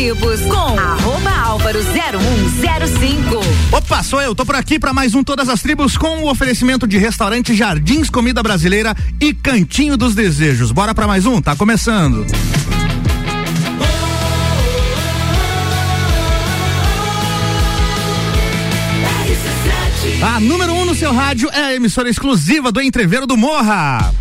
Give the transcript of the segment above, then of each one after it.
Tribos com arroba álvaro 0105. Opa, sou eu, tô por aqui para mais um Todas as Tribos com o oferecimento de restaurante Jardins Comida Brasileira e Cantinho dos Desejos. Bora para mais um? Tá começando. A número 1 um no seu rádio é a emissora exclusiva do Entreveiro do Morra.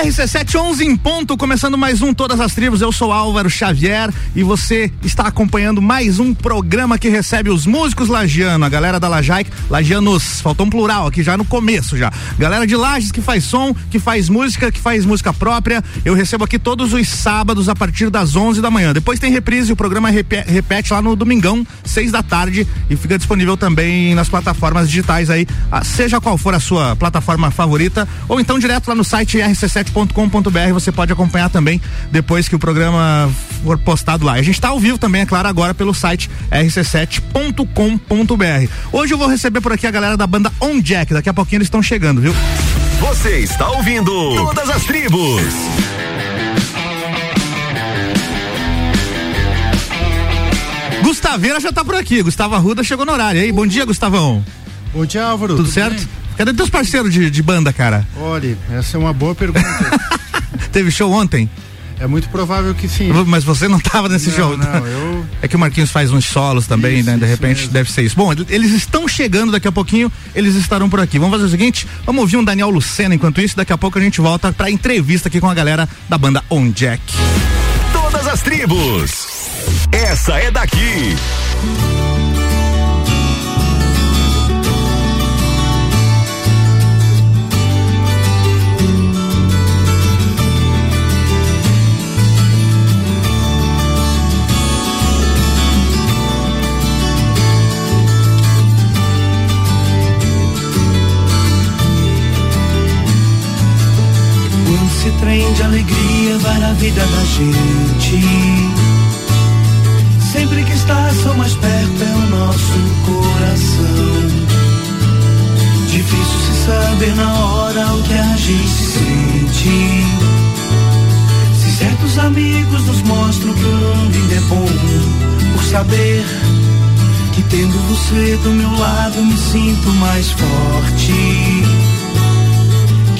RC711 em ponto, começando mais um Todas as Tribos. Eu sou Álvaro Xavier e você está acompanhando mais um programa que recebe os músicos lagiano, a galera da Lajaic, lagianos, faltou um plural aqui já no começo já. Galera de Lages que faz som, que faz música, que faz música própria. Eu recebo aqui todos os sábados a partir das 11 da manhã. Depois tem reprise, o programa repete lá no domingão, seis da tarde e fica disponível também nas plataformas digitais aí, seja qual for a sua plataforma favorita ou então direto lá no site RC7 r7.com.br você pode acompanhar também depois que o programa for postado lá. A gente está ao vivo também, é claro, agora pelo site rc7.com.br. Hoje eu vou receber por aqui a galera da banda On Jack, daqui a pouquinho eles estão chegando, viu? Você está ouvindo Todas as Tribos. Gustaveira já está por aqui, Gustavo Arruda chegou no horário. E aí, bom dia, Gustavão. Bom dia, Álvaro. Tudo, tudo certo? Bem? Cadê teus parceiros de, de banda, cara? Olha, essa é uma boa pergunta. Teve show ontem? É muito provável que sim. Mas você não estava nesse não, show. Não, eu... É que o Marquinhos faz uns solos também, isso, né? De repente mesmo. deve ser isso. Bom, eles estão chegando daqui a pouquinho, eles estarão por aqui. Vamos fazer o seguinte, vamos ouvir um Daniel Lucena enquanto isso, daqui a pouco a gente volta pra entrevista aqui com a galera da banda On Jack. Todas as tribos. Essa é daqui. Trem de alegria vai na vida da gente. Sempre que está só mais perto é o nosso coração. Difícil se saber na hora o que a gente sente. Se certos amigos nos mostram que o mundo ainda é bom, por saber que tendo você do meu lado me sinto mais forte.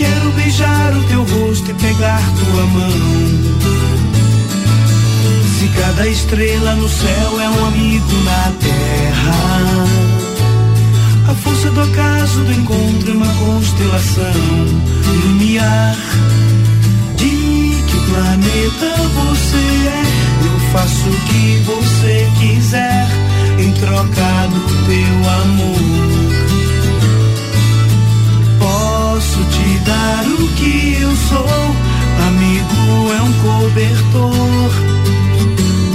Quero beijar o teu rosto e pegar tua mão. Se cada estrela no céu é um amigo na terra, a força do acaso do encontro é uma constelação. Lumiar de que planeta você é. Eu faço o que você quiser em troca do teu amor dar o que eu sou. Amigo é um cobertor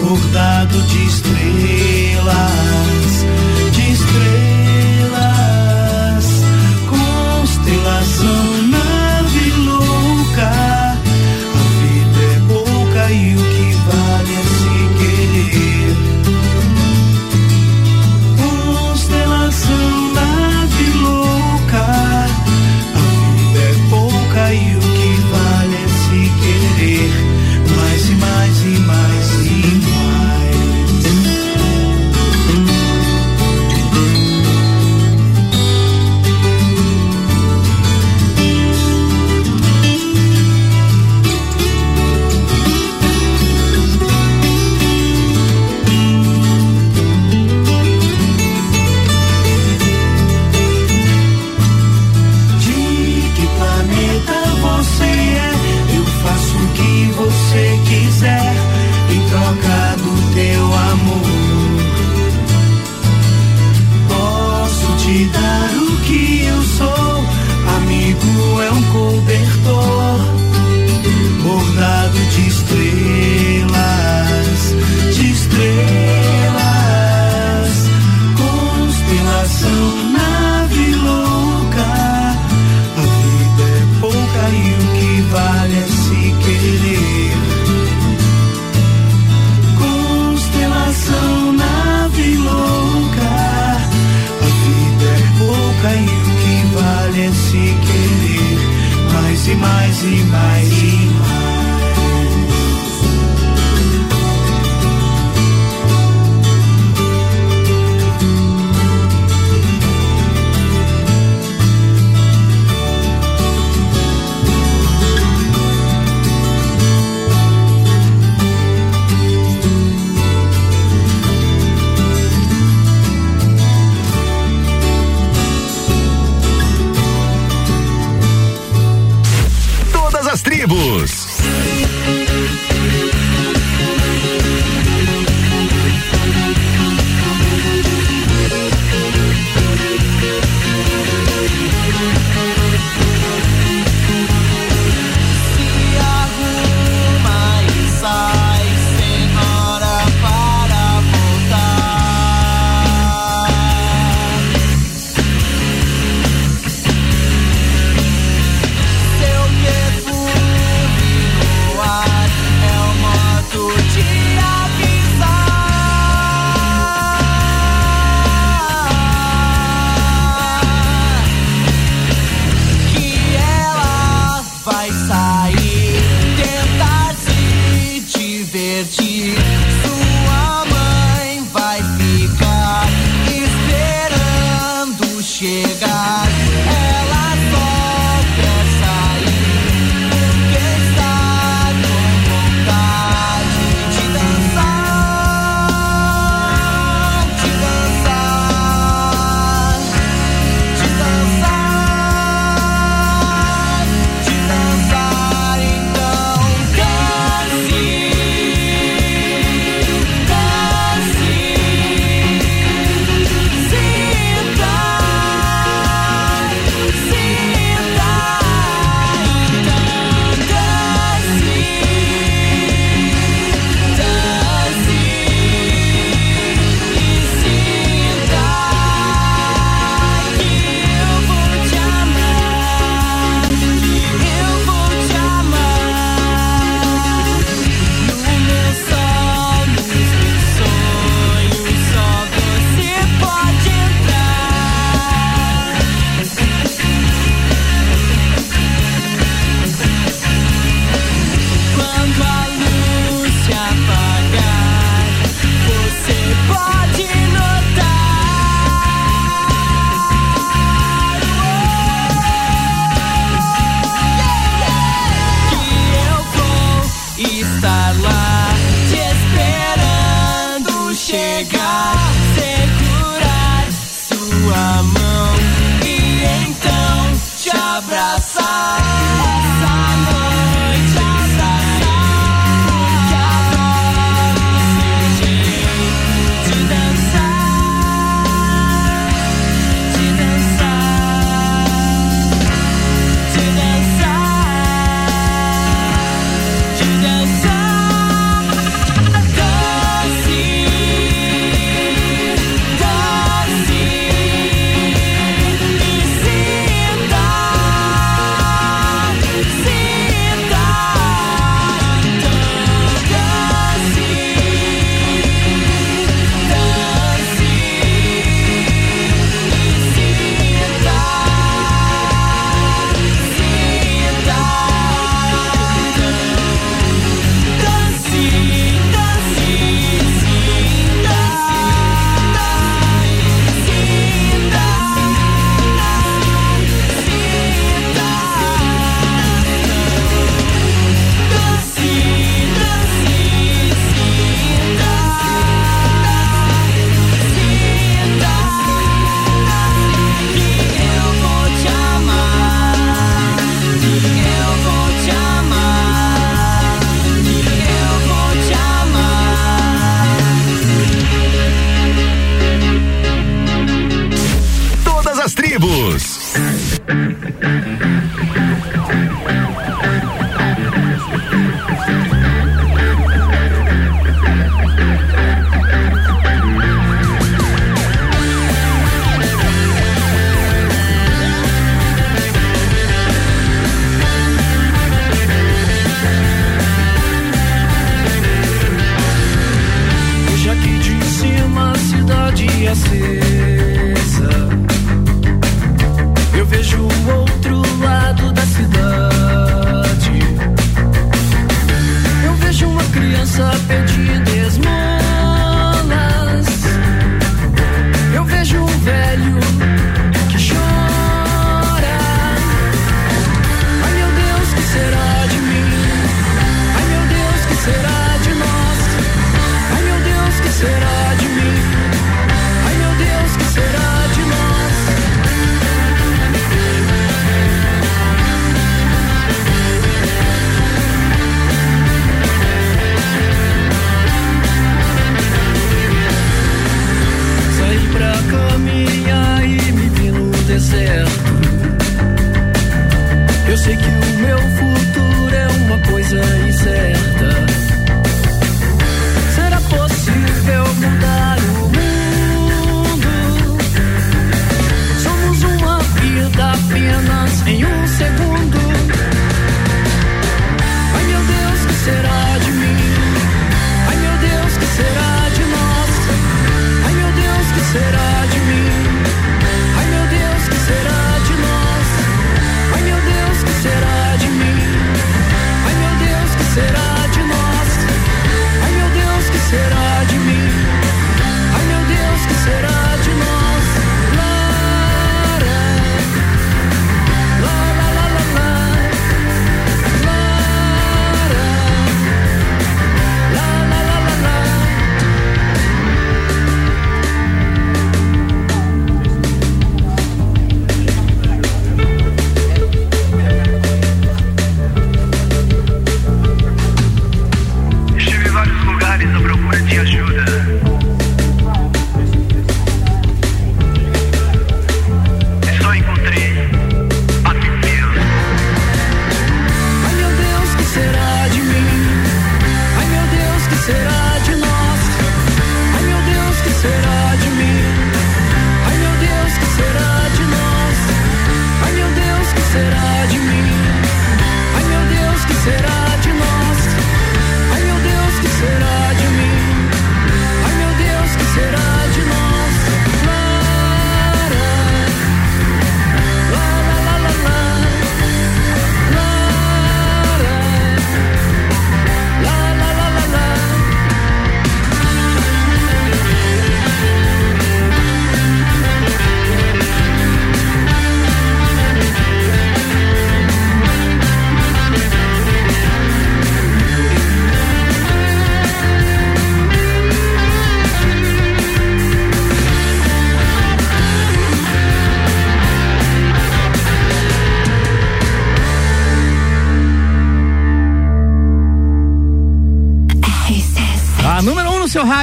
bordado de estrelas, de estrelas,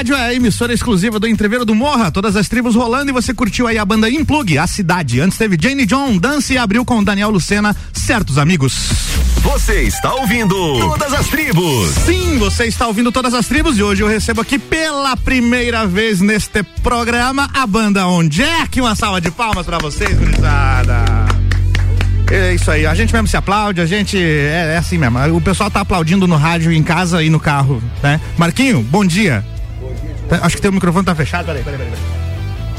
rádio é a emissora exclusiva do Entreveiro do Morra, todas as tribos rolando e você curtiu aí a banda Implug, a cidade. Antes teve Jane John, Dance e abriu com Daniel Lucena, certos amigos. Você está ouvindo Todas as Tribos. Sim, você está ouvindo todas as tribos e hoje eu recebo aqui pela primeira vez neste programa a banda On Jack. Uma salva de palmas pra vocês, gurizada. É isso aí, a gente mesmo se aplaude, a gente é, é assim mesmo. O pessoal tá aplaudindo no rádio, em casa e no carro, né? Marquinho, bom dia. Tá, Acho que teu microfone tá fechado, peraí, peraí, peraí.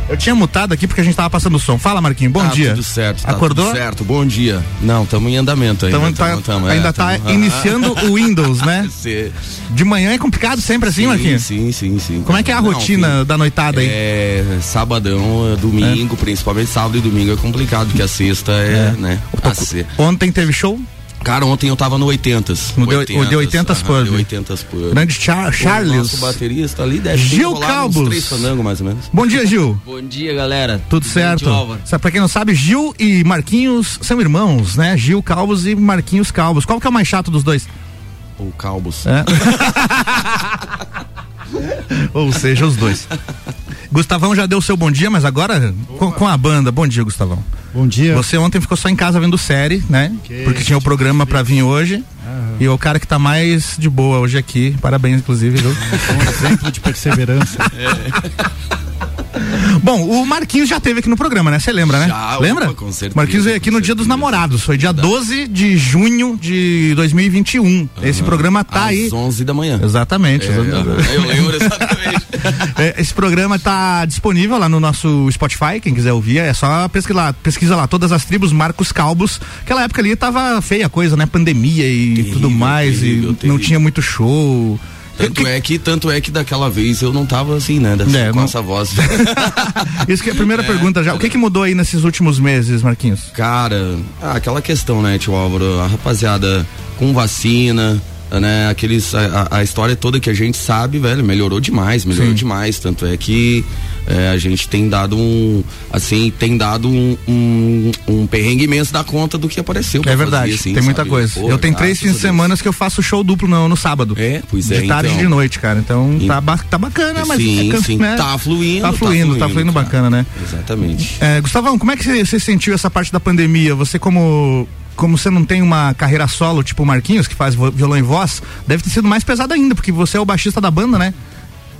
Eu tinha mutado aqui porque a gente tava passando o som. Fala, Marquinho, bom tá dia. Tudo certo, tá Acordou? tudo certo. Bom dia. Não, estamos em andamento ainda. Tamo- tá- tamo- tamo, ainda é, tá tamo- iniciando o Windows, né? Sim, De manhã é complicado sempre assim, Marquinhos? sim, sim, sim. Como é que é a Não, rotina sim. da noitada aí? É, sabadão, é, domingo, principalmente sábado e domingo é complicado, porque a sexta é, né? A se- Ontem teve show? Cara, ontem eu tava no 80s. No de- o de 80s aham, pub. de 80s pub. Grande Char O Charles. nosso baterista ali deve Gil Calbos. três fandangos, mais ou menos. Bom dia, Gil. Bom dia, galera. Tudo certo? Sabe, pra quem não sabe, Gil e Marquinhos são irmãos, né? Gil Calvos e Marquinhos Calvos. Qual que é o mais chato dos dois? O Calbos. É. Ou seja, os dois. Gustavão já deu seu bom dia, mas agora com, com a banda. Bom dia, Gustavão. Bom dia. Você ontem ficou só em casa vendo série, né? Porque tinha o programa pra vir hoje. E o cara que tá mais de boa hoje aqui. Parabéns, inclusive, viu? Um exemplo de perseverança. Bom, o Marquinhos já teve aqui no programa, né? Você lembra, né? Já, lembra? opa, com certeza, Marquinhos veio aqui no Dia dos certeza. Namorados. Foi dia 12 de junho de 2021. Esse programa tá Às aí. 11 da manhã. Exatamente. É, eu lembro exatamente. É, Esse programa tá disponível lá no nosso Spotify, quem quiser ouvir, é só pesquisa lá, pesquisa lá todas as tribos Marcos Calbos. Aquela época ali tava feia a coisa, né? Pandemia e Terrível, tudo mais, terrível, e não terrível. tinha muito show. Tanto é que, tanto é que daquela vez eu não tava assim, né? Dessa, É, com não- essa voz. Isso que é a primeira pergunta já. O que que mudou aí nesses últimos meses, Marquinhos? Cara, ah, aquela questão, né, tio Álvaro? A rapaziada com vacina, né? Aqueles. A, a- a história toda que a gente sabe, velho, melhorou demais, melhorou Sim. demais. Tanto é que é, a gente tem dado um. Assim, tem dado um, um, um perrengue imenso da conta do que apareceu. É fazer, verdade, assim, tem muita sabe? coisa. Pô, eu tenho três graças fins de semana que eu faço show duplo no, no sábado. É, pois de é. tarde e então. de noite, cara. Então E- tá, ba- tá bacana, mas sim, é, sim, né? tá fluindo. Tá fluindo, tá fluindo bacana, né? Exatamente. É, Gustavão, como é que você, sentiu essa parte da pandemia? Você como como você não tem uma carreira solo, tipo o Marquinhos, que faz violão e voz, deve ter sido mais pesado ainda, porque você é o baixista da banda, né?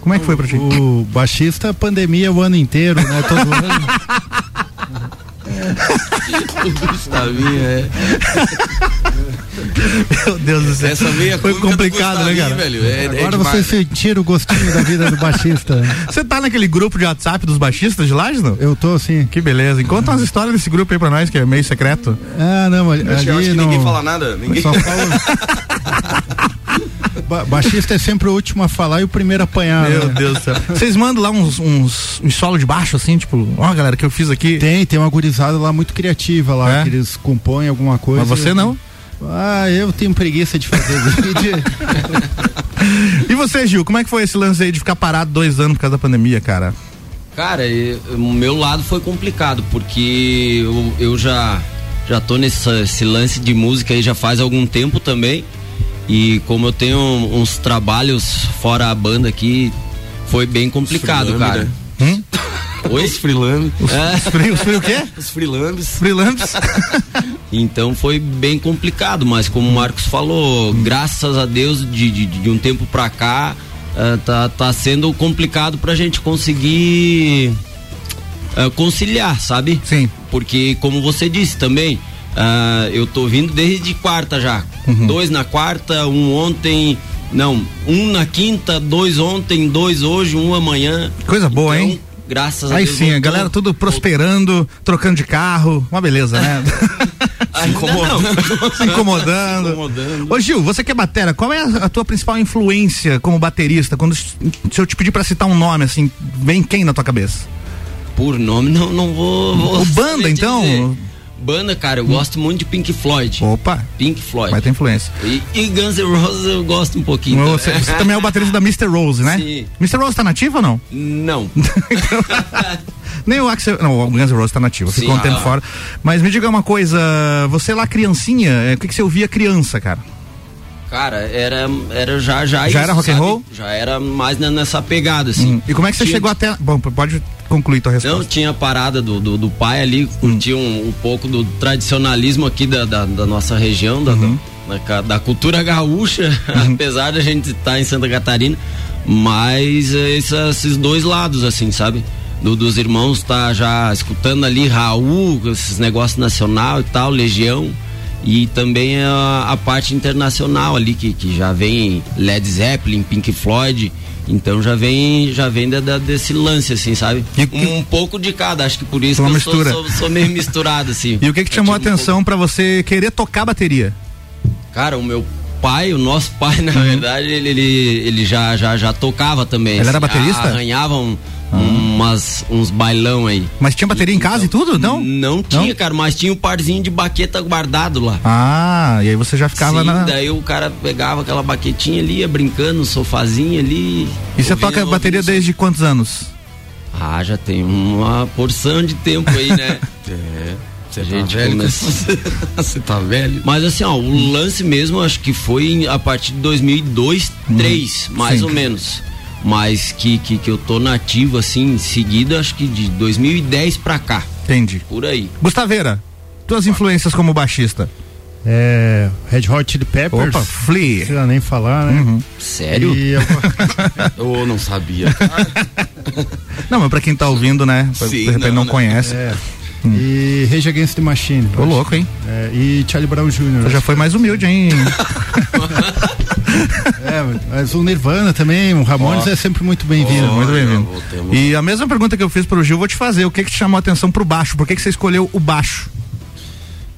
Como é que foi pra ti? O baixista, pandemia o ano inteiro, né? Todo ano. O Gustavinho, é. Meu Deus do céu. Essa meia Foi complicado, né, cara? Velho, é, é Agora demais. vocês sentiram o gostinho da vida do baixista. Você tá naquele grupo de WhatsApp dos baixistas de Lages, não? Eu tô assim. Que beleza. Conta umas histórias desse grupo aí pra nós, que é meio secreto. Ah, não, ali Eu acho que não. ninguém fala nada. Ninguém... Só fala. Ba baixista é sempre o último a falar e o primeiro a apanhar. Meu né? Deus do céu. Vocês mandam lá uns, uns, uns solo de baixo, assim, tipo, ó, galera, que eu fiz aqui. Tem, tem uma gurizada lá muito criativa lá, É? que eles compõem alguma coisa. Mas você não? Ah, eu tenho preguiça de fazer vídeo. E você, Gil, como é que foi esse lance aí de ficar parado dois anos por causa da pandemia, cara? Cara, o meu lado foi complicado, porque eu, eu já, já tô nesse esse lance de música aí já faz algum tempo também. E como eu tenho uns trabalhos fora a banda aqui, foi bem complicado, cara. né? Oi? Os freelambes. É, Os frio, os o quê? Os freelambes. Então foi bem complicado, mas como o Marcos falou, graças a Deus, de, de, de um tempo pra cá, eh, tá, tá sendo complicado pra gente conseguir eh, conciliar, sabe? Sim. Porque, como você disse também, ah, eu tô vindo desde quarta já. Uhum. Dois na quarta, um ontem. Não, um na quinta, dois ontem, dois hoje, um amanhã. Coisa boa, Então, hein? Graças a Aí Deus. sim, a voltou- galera tudo prosperando, trocando de carro, uma beleza, né? Ainda não. Se incomodando. Incomodando. Ô Gil, você que é batera, qual é a, a tua principal influência como baterista? Quando se eu te pedir pra citar um nome, assim, vem quem na tua cabeça? Por nome, não, não vou. vou O banda, então? dizer. Banda, cara, eu gosto muito de Pink Floyd. Opa, Pink Floyd. vai ter influência. E, e Guns N' Roses eu gosto um pouquinho. Você, também. você também é o baterista da Mr. Rose, né? Sim. Mr. Rose tá nativo ou não? Não. Nem o Axel. Não, o Guns N' Roses tá nativo, Sim, ficou um tempo ah. fora. Mas me diga uma coisa, você lá criancinha, é, o que, que você ouvia criança, cara? Cara, era, era já já Já era rock and sabe? roll? Já era mais nessa pegada assim. Hum, E como é que você Tinha- chegou até. Bom, pode concluir tua resposta. Não, tinha a parada do, do, do pai ali, Hum. curtia um, um pouco do tradicionalismo aqui da, da, da nossa região, da, Uhum. da, da, cultura gaúcha, apesar da gente estar em Santa Catarina, mas essa- esses dois lados, assim, sabe? Do, dos irmãos tá já escutando ali Raul, esses negócios nacional e tal, Legião. E também a, a parte internacional ali, que, que já vem Led Zeppelin, Pink Floyd. Então já vem, já vem da, da- desse lance, assim, sabe? Que- Um, pouco de cada, acho que por isso que eu sou, sou, sou meio misturado, assim. E o que que chamou a um atenção pra você querer tocar bateria? Cara, o meu pai, o nosso pai, na verdade, ele, ele, ele já, já, já tocava também. Uhum. Ele era assim, baterista? Ah. Arranhava um- umas, uns bailão aí. Mas tinha bateria em casa e tudo, não? Não tinha, cara, mas tinha um parzinho de baqueta guardado lá. Ah, e aí você já ficava Sim, na. daí o cara pegava aquela baquetinha ali, ia brincando no sofazinho ali. E você toca bateria desde quantos anos? Ah, já tem uma porção de tempo aí, né? É. Você A tá gente velho? começa- Você tá velho? Mas assim, ó, o lance mesmo acho que foi a partir de 2002, 2003, mais Sim. ou menos. Mas que, que, que eu tô nativo assim, em seguida, acho que de 2010 pra cá, Entendi. por aí. Gustaveira, tuas influências como baixista? É, Red Hot Chili Peppers. Opa, Não Flea. precisa nem falar, né? Sério? E eu- Eu não sabia. Não, mas pra quem tá ouvindo, né? Pra- Sim, de repente não, não, né? conhece. é, E Rage Against the Machine. Ô, louco, hein? É, e Charlie Brown Jr. Você já foi mais humilde, hein? É, mas o Nirvana também, o Ramones Ó. é sempre muito bem-vindo. Muito bem-vindo. E a mesma pergunta que eu fiz pro Gil, vou te fazer. O que que te chamou a atenção pro baixo? Por que que você escolheu o baixo?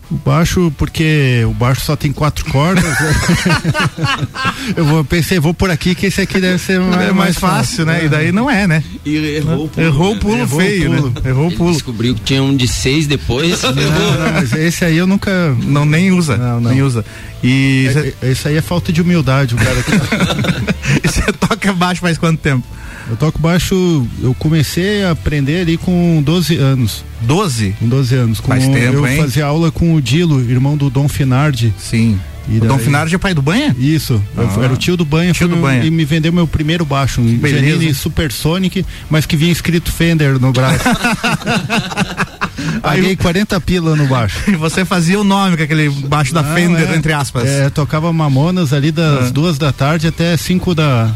O baixo, porque o baixo só tem quatro cordas. eu vou, pensei, vou por aqui que esse aqui deve ser mais, é mais fácil, né? E daí não é, né? E errou o pulo. Errou o pulo Errou o feio, pulo. né? Errou o Ele pulo. descobriu que tinha um de seis depois. Não, não, mas esse aí eu nunca. Não, nem usa. Não, não. Nem usa. E É- é- Esse aí é falta de humildade, o cara que. e você toca baixo faz quanto tempo? Eu toco baixo, eu comecei a aprender ali com 12 anos. 12? Com 12 anos. Com, Faz tempo, eu hein? fazia aula com o Dilo, irmão do Dom Finardi. Sim. E o Dom Finardi é pai do Banha? Isso, eu- Ah. era o tio do Banha, Tio do meu- Banha. e me vendeu meu primeiro baixo, um. Janine Supersonic, mas que vinha escrito Fender no braço. Paguei 40 pila no baixo. E você fazia o nome com aquele baixo da Não, Fender, é. entre aspas. É, tocava Mamonas ali das Ah. duas da tarde até cinco da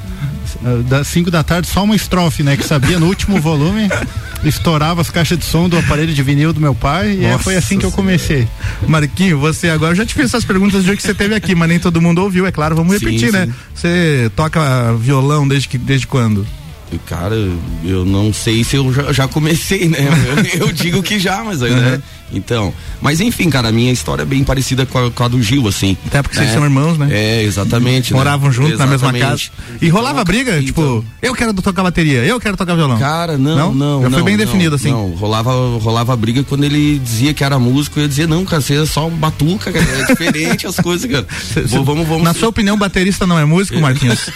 das 5 da tarde, só uma estrofe, né? Que sabia no último volume, estourava as caixas de som do aparelho de vinil do meu pai, e foi assim que eu comecei. Marquinho, você agora eu já te fiz essas perguntas do dia que você teve aqui, mas nem todo mundo ouviu, é claro, vamos Sim, repetir, né? sim. Você toca violão desde que desde quando? Cara, eu não sei se eu já, já comecei, né? Eu, eu digo que já, mas aí, né? Então, mas enfim, cara, a minha história é bem parecida com a, com a do Gil, assim. Até porque vocês né? são irmãos, né? É, exatamente. né? Moravam juntos na mesma casa. E rolava briga, Então, tipo, eu quero tocar bateria, eu quero tocar violão. Cara, não, não. Já não, foi bem não, definido assim. Não, rolava, rolava briga quando ele dizia que era músico, eu ia dizer, não, cara, você é só batuca, cara, é diferente as coisas, cara. Cê- vamos, vamos. Na sua opinião, baterista não é músico, Marquinhos?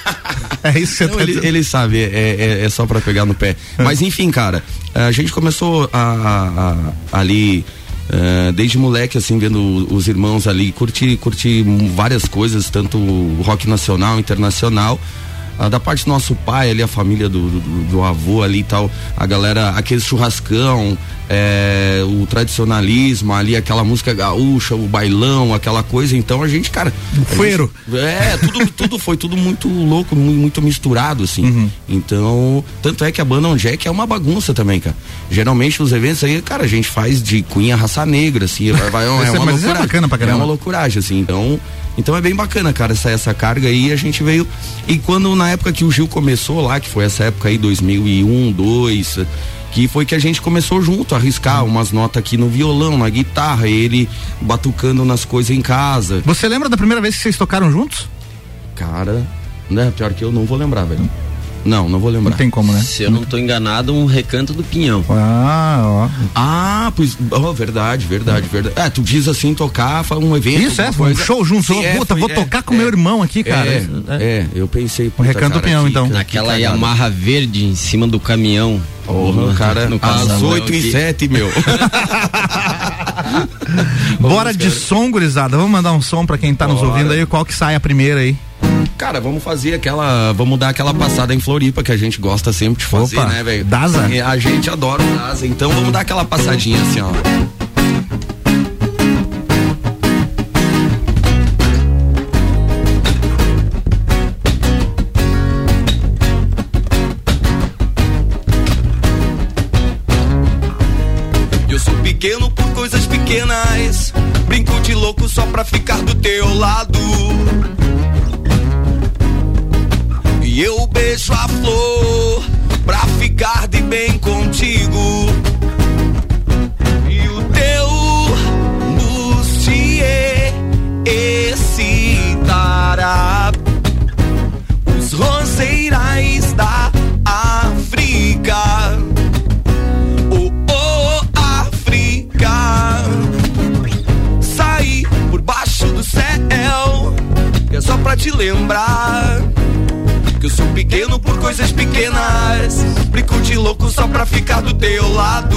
é isso que você Não, tá ele, dizendo. ele sabe, é, é, é só pra pegar no pé. Mas enfim, cara, a gente começou a, a- a- ali. eh, desde moleque, assim, vendo os irmãos ali, curti, curti várias coisas, tanto rock nacional, internacional. Ah, da parte do nosso pai ali, a família do, do, do avô ali e tal, a galera, aquele churrascão, eh, o tradicionalismo ali, aquela música gaúcha, o bailão, aquela coisa, então a gente, cara. fueiro. gente- é, tudo, tudo foi tudo muito louco, mu- muito misturado, assim. Uhum. Então, tanto é que a banda On Jack é uma bagunça também, cara. Geralmente os eventos aí, cara, a gente faz de cunha raça negra, assim, vai, vai, é uma é loucura. bacana pra caramba. É uma loucuragem, assim. Então, então é bem bacana, cara, essa, essa carga aí, a gente veio. E quando na época que o Gil começou lá, que foi essa época aí, 2001, 2002, que foi que a gente começou junto a arriscar umas notas aqui no violão, na guitarra, ele batucando nas coisas em casa. Você lembra da primeira vez que vocês tocaram juntos? Cara, né? Pior que eu não vou lembrar, velho. Não, não vou lembrar. Não tem como, né? Se eu não tô enganado, um recanto do Pinhão. Ah, ó. Ah, pois, oh, verdade, verdade, verdade. É, tu diz assim, tocar, foi um evento. Isso, é, foi um show junto. Sim, é, Puta, foi- vou é, tocar com é. meu irmão aqui, cara. É, Isso, é. é, eu pensei. puta, Recanto do cara, Pinhão, que- então. que Naquela. Yamaha verde em cima do caminhão. Porra, cara, no às casamão 8 e. 7, meu. Bora de som, gurizada. Vamos mandar um som pra quem tá nos Bora. ouvindo aí. Qual que sai a primeira aí? Cara, vamos fazer aquela. Vamos dar aquela passada em Floripa que a gente gosta sempre de fazer, Opa, né, velho? Daza? A gente adora o Daza, então vamos dar aquela passadinha assim, ó. Eu sou pequeno por coisas pequenas. Brinco de louco só pra ficar do teu lado. E eu beijo a flor pra ficar de bem contigo. E o teu bustier excitará os roseirais da África. Oh, oh, África. Saí por baixo do céu. É só pra te lembrar. Eu sou pequeno por coisas pequenas. Brinco de louco só pra ficar do teu lado.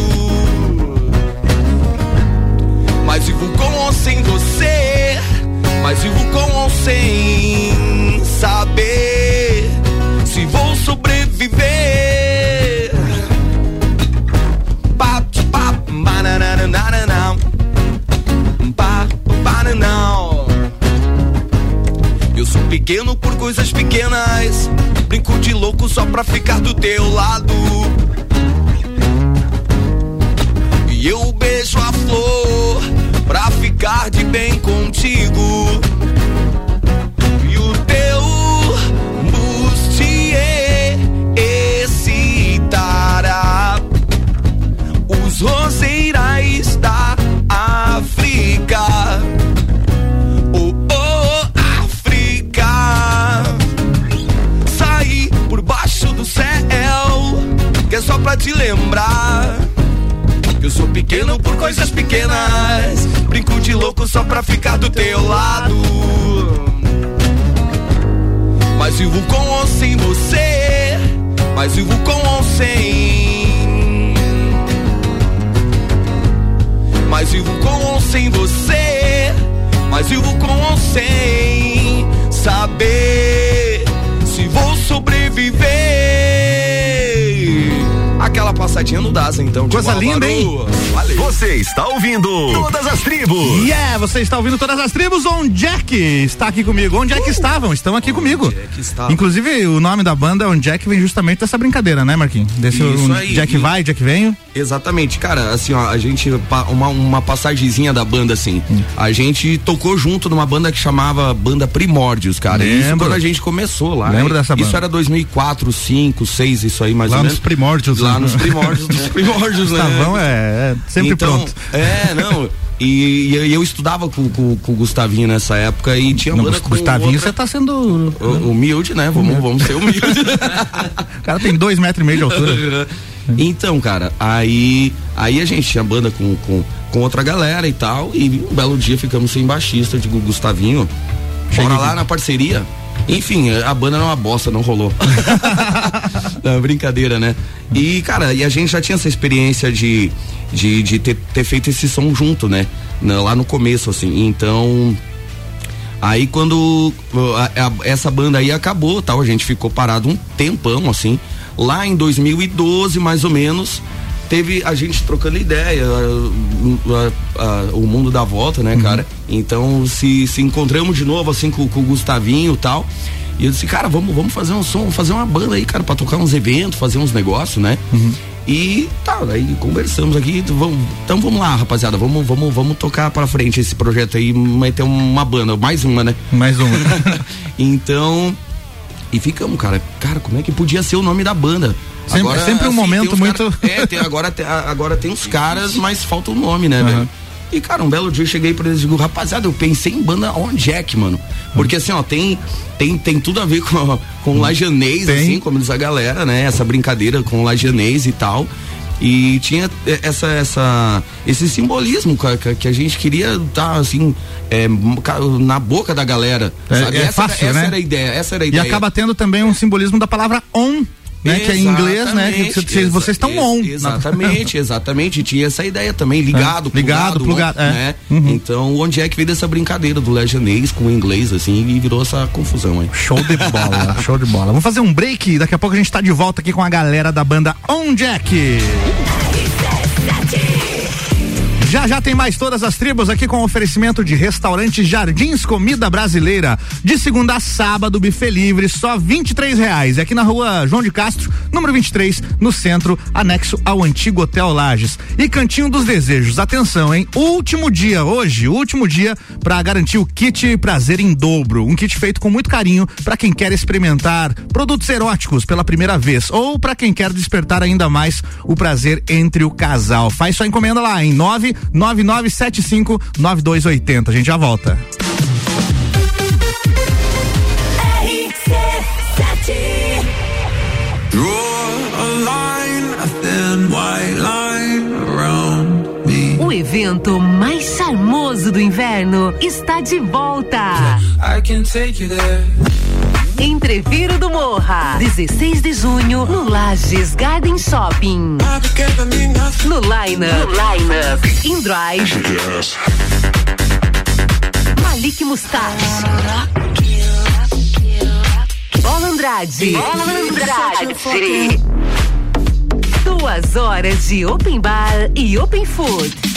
Mas vivo com ou sem você. Mas vivo com ou sem saber pequeno por coisas pequenas. Brinco de louco só pra ficar do teu lado. E eu beijo a flor pra ficar de bem contigo. Te lembrar. Que eu sou pequeno por coisas pequenas. Brinco de louco só pra ficar do teu lado. Mas vivo com ou sem você. Mas vivo com ou sem. Mas vivo com ou sem você. Mas vivo com ou sem saber se vou sobreviver. Aquela passadinha no Daza, então. Coisa linda, hein? Valeu. Você está ouvindo Todas as Tribos. Yeah, você está ouvindo todas as tribos. Onde é que está aqui comigo? Onde é que estavam? Estão aqui comigo. é que estavam? Inclusive, o nome da banda Onde é que vem justamente dessa brincadeira, né, Marquinhos? Desse Isso um aí. Jack E- vai, Jack vem. Exatamente, cara, assim, ó, a gente, uma, uma passagemzinha da banda, assim, Hum. a gente tocou junto numa banda que chamava Banda Primórdios, cara, isso Lembro. quando a gente começou lá. Lembro né? dessa banda. Isso era 2004, 5, 6, isso aí mais Lá ou nos menos. primórdios, Lá né? Nos primórdios dos primórdios, né? Gustavão é, é sempre então, pronto. É, não. E, e eu estudava com, com, com o Gustavinho nessa época e tinha Não, banda com Gustavinho, outra- você tá sendo. O- Humilde, né? Vamos, vamos ser humildes. O cara tem dois metros e meio de altura. Então, cara, aí, aí a gente tinha banda com, com, com outra galera e tal, e um belo dia ficamos sem baixista, digo, Gustavinho, bora lá na parceria. Enfim, a banda era uma bosta, não rolou. Não, brincadeira, né? E, cara, e a gente já tinha essa experiência de, de, de ter, ter feito esse som junto, né? Lá no começo, assim. Então, Aí quando uh, a- a- essa banda aí acabou, tal, a gente ficou parado um tempão assim. Lá em 2012, mais ou menos, teve a gente trocando ideia, uh, uh, o mundo dá volta, né, cara? Então se, se encontramos de novo assim com, com o Gustavinho e tal. E eu disse, cara, vamos, vamos fazer um som, fazer uma banda aí, cara, pra tocar uns eventos, fazer uns negócios, né? E tá, aí conversamos aqui, vamos, então vamos lá, rapaziada, vamos, vamos, vamos tocar pra frente esse projeto aí, meter uma banda, mais uma, né? Mais um. então, e ficamos, cara, cara, como é que podia ser o nome da banda? Sempre- é sempre um momento tem uns muito- cara- é, tem, agora, tem, agora tem uns caras, mas falta o nome, né, velho? E, cara, um belo dia eu cheguei pra eles e digo, rapaziada, eu pensei em banda on Jack, mano. Porque assim, ó, tem, tem, tem tudo a ver com, com o lajanês, Tem. assim, como diz a galera, né? Essa brincadeira com o lajanês e tal. E tinha eh, essa, essa, esse simbolismo ca- que a gente queria estar assim eh, ca- na boca da galera. É- é essa, fácil, era, essa né? era a ideia, essa era a E ideia. acaba tendo também um simbolismo da palavra on, né? Que é em inglês, né? Que vocês, vocês estão on. Exatamente, exatamente. Tinha essa ideia também, ligado, É, ligado, plugado, plugado, é. né? Uhum. Então, onde é que veio dessa brincadeira do legendês com o inglês, assim, e virou essa confusão aí. Show de bola, show de bola. Vamos fazer um break, daqui a pouco a gente tá de volta aqui com a galera da banda On Jack. Já já tem mais todas as tribos aqui com oferecimento de restaurante Jardins Comida Brasileira. De segunda a sábado, buffet livre, só R$ reais. É aqui na rua João de Castro, número 23, no centro, anexo ao antigo Hotel Lages. E Cantinho dos Desejos. Atenção, hein? Último dia hoje, último dia para garantir o kit prazer em dobro. Um kit feito com muito carinho para quem quer experimentar produtos eróticos pela primeira vez ou para quem quer despertar ainda mais o prazer entre o casal. Faz sua encomenda lá em 99975 9280. A gente já volta. O evento mais charmoso do inverno está de volta. I can take you there. Entreviro do Morra, 16 de junho, no Lages Garden Shopping. No lineup, no lineup, In Drive, Malik Mustache, Bola Andrade, Bola Andrade. Duas horas de open bar e open food.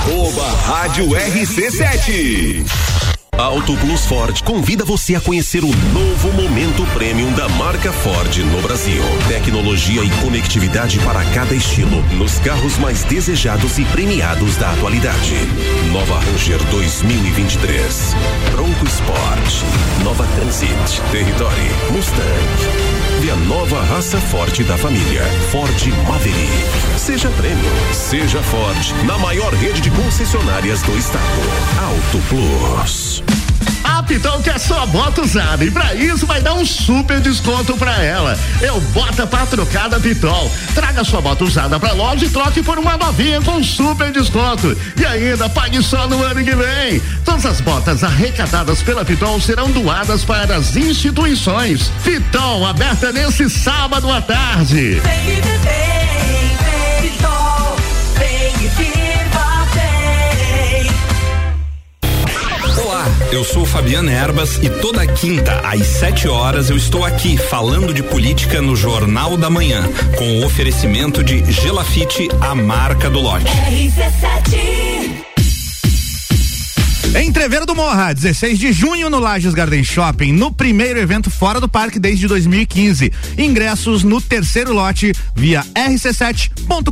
Arroba Rádio RC7. Auto Plus Ford convida você a conhecer o novo momento premium da marca Ford no Brasil. Tecnologia e conectividade para cada estilo nos carros mais desejados e premiados da atualidade. Nova Ranger 2023, Bronco Sport, Nova Transit, Territory, Mustang. A nova raça forte da família, Ford Maverick. Seja prêmio, seja Ford, na maior rede de concessionárias do estado. Auto Plus. A Pitol quer sua bota usada e para isso vai dar um super desconto para ela. Eu bota pra trocar da Pitol. Traga sua bota usada pra loja e troque por uma novinha com super desconto. E ainda pague só no ano que vem. Todas as botas arrecadadas pela Pitol serão doadas para as instituições. Pitol aberta nesse sábado à tarde. Olá, eu sou Fabiana Erbas e toda quinta às 7 horas eu estou aqui falando de política no Jornal da Manhã, com o oferecimento de Gelafite, a marca do lote. Entreveiro do Morra, 16 de junho no Lages Garden Shopping, no primeiro evento fora do parque desde 2015. Ingressos no terceiro lote via rc7.com.br.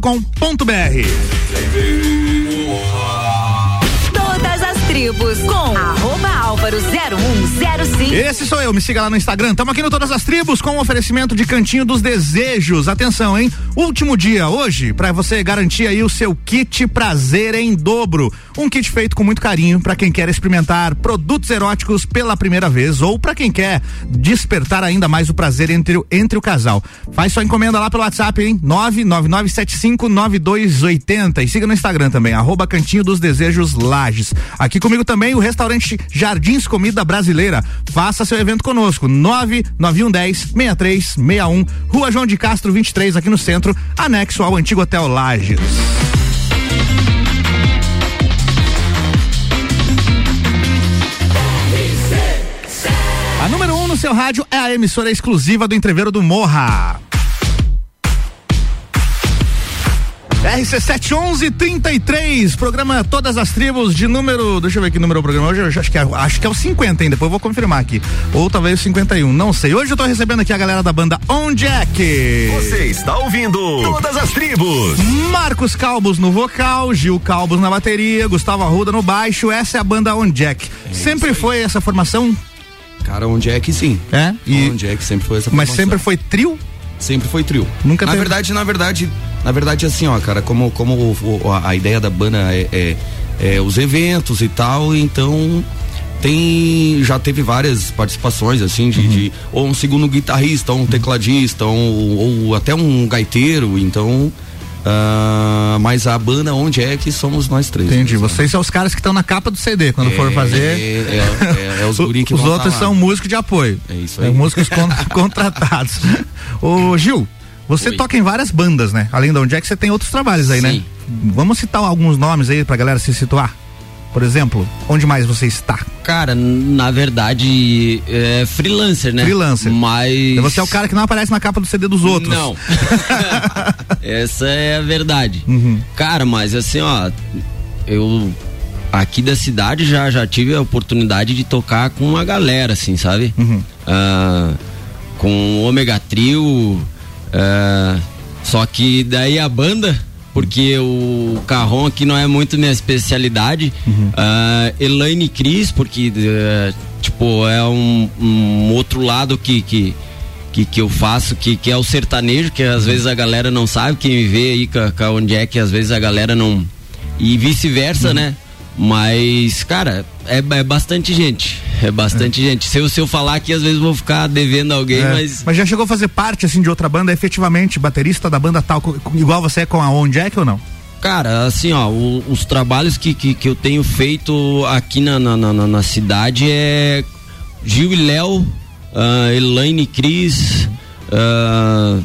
Todas as tribos com 0105. Esse sou eu, me siga lá no Instagram. Tamo aqui no Todas as Tribos com o um oferecimento de Cantinho dos Desejos. Atenção, hein? Último dia hoje para você garantir aí o seu kit prazer em dobro. Um kit feito com muito carinho para quem quer experimentar produtos eróticos pela primeira vez ou para quem quer despertar ainda mais o prazer entre, entre o casal. Faz sua encomenda lá pelo WhatsApp, hein? 999759280 e siga no Instagram também, arroba Cantinho dos Desejos Lages. Aqui comigo também o restaurante Jardins Comida Brasileira. Faça seu evento conosco, 99110 6361, Rua João de Castro 23, aqui no centro, anexo ao antigo Hotel Lages. A número 1 um no seu rádio é a emissora exclusiva do Entreveiro do Morra. RC71133, programa Todas as Tribos de número. Deixa eu ver que número é o programa hoje. Eu acho que é, acho que é o 50, hein? Depois eu vou confirmar aqui. Ou talvez o 51, não sei. Hoje eu tô recebendo aqui a galera da banda On Jack. Você está ouvindo Todas as Tribos. Marcos Calbos no vocal, Gil Calbos na bateria, Gustavo Arruda no baixo. Essa é a banda On Jack. Sempre foi essa formação? Cara, onde é que sim? É? E... É que sempre foi essa Mas formação. sempre foi trio? Sempre foi trio. Nunca Na teve- verdade, na verdade, na verdade, assim, ó, cara, como, como o- a, a ideia da banda é, é- é os eventos e tal, então tem já teve várias participações assim de, de- ou um segundo guitarrista, ou um tecladista, ou, ou até um gaiteiro, então ah, mas a banda onde é que somos nós três. Entendi. Vocês são os caras que estão na capa do CD quando for fazer. É, é, é os guri que Os outros tá são músicos de apoio. É isso É, aí. músicos con- contratados. Ô, Gil, você toca em várias bandas, né? Além da onde é que você tem outros trabalhos aí, né? Sim. Vamos citar alguns nomes aí pra galera se situar. Por exemplo, onde mais você está? Cara, na verdade, é freelancer, né? Freelancer. Mas. Você é o cara que não aparece na capa do CD dos outros. Não. Essa é a verdade. Uhum. Cara, mas assim, ó, eu aqui da cidade já já tive a oportunidade de tocar com uma galera, assim, sabe? Uhum. Ah, com o Omega Trio. ah, só que daí a banda, porque o carrão aqui não é muito minha especialidade. Uhum. Ah, Elaine Cris, porque eh, tipo, é um, um outro lado que, que, que, que eu faço, que, que é o sertanejo, que às vezes a galera não sabe, quem me vê aí com, com onde é que às vezes a galera não. E Uhum. vice-versa, né? Mas, cara, é, é bastante gente. É bastante gente. Se eu, se eu falar aqui, às vezes vou ficar devendo alguém, É. mas. Mas já chegou a fazer parte assim de outra banda, efetivamente, baterista da banda tal, igual você é com a On Jack ou não? Cara, assim, ó, o- os trabalhos que, que, que eu tenho feito aqui na, na, na, na cidade é Gil e Léo, ah, Elaine Cris, ah,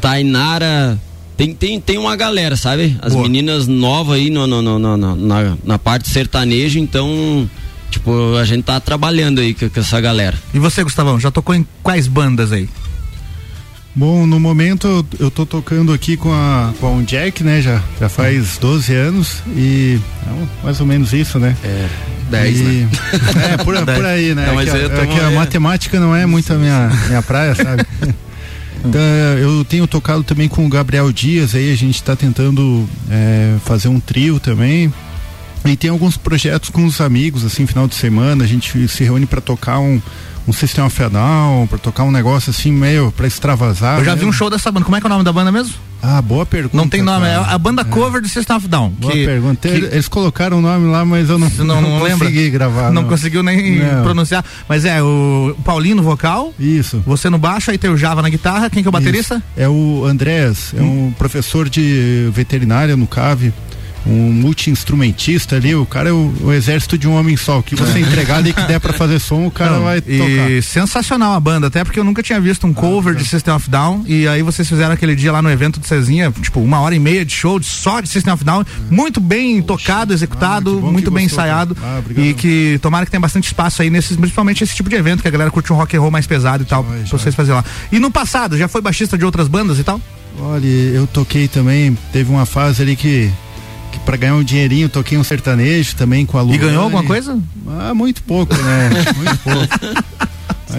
Tainara. Tem, tem, tem uma galera, sabe? As Boa. meninas novas aí no, no, no- no- no- na, na parte sertaneja, então, tipo, a gente tá trabalhando aí com, com essa galera. E você, Gustavão, já tocou em quais bandas aí? Bom, no momento eu, eu tô tocando aqui com a, com o Jack, né? Já, já faz 12 anos e é mais ou menos isso, né? É, 10, né? É, por, por aí, né? Não, mas é que, eu a- tô- é que a é. matemática não é muito a minha, minha praia, sabe? Então, eu tenho tocado também com o Gabriel Dias, aí a gente está tentando é, fazer um trio também. E tem alguns projetos com os amigos, assim, final de semana, a gente se reúne para tocar um, um sistema fedal, para tocar um negócio assim meio para extravasar. Eu já vi mesmo. um show dessa banda. Como é que é o nome da banda mesmo? Ah, boa pergunta. Não tem nome, é cara. a banda cover de System of Down. Boa que- pergunta. que- Eles colocaram o nome lá, mas eu não, não, não, lembra? consegui gravar. Não, conseguiu nem Não. pronunciar. Mas é o Paulinho no vocal. Isso. Você no baixo, aí tem o Java na guitarra. Quem que é o baterista? Isso. É o Andrés, é um professor de veterinária no CAV, um multi-instrumentista ali. O cara é o, o exército de um homem só. O que você entregar ali que der pra fazer som, o cara Não, vai e tocar. sensacional a banda, até porque eu nunca tinha visto um cover de System of Down. E aí vocês fizeram aquele dia lá no evento do Cezinha, tipo, uma hora e meia de show de- só de System of Down. Muito bem tocado, executado, Ah, que bom muito bem gostou, ensaiado. Ah, e que tomara que tenha bastante espaço aí nesses, principalmente esse tipo de evento, que a galera curte um rock and roll mais pesado e tal, Joia, pra vocês fazerem lá. E no passado, já foi baixista de outras bandas e tal? Olha, eu toquei também, teve uma fase ali que para ganhar um dinheirinho, toquei um sertanejo também com a Lu. E ganhou alguma coisa? Ah, muito pouco, né? muito pouco.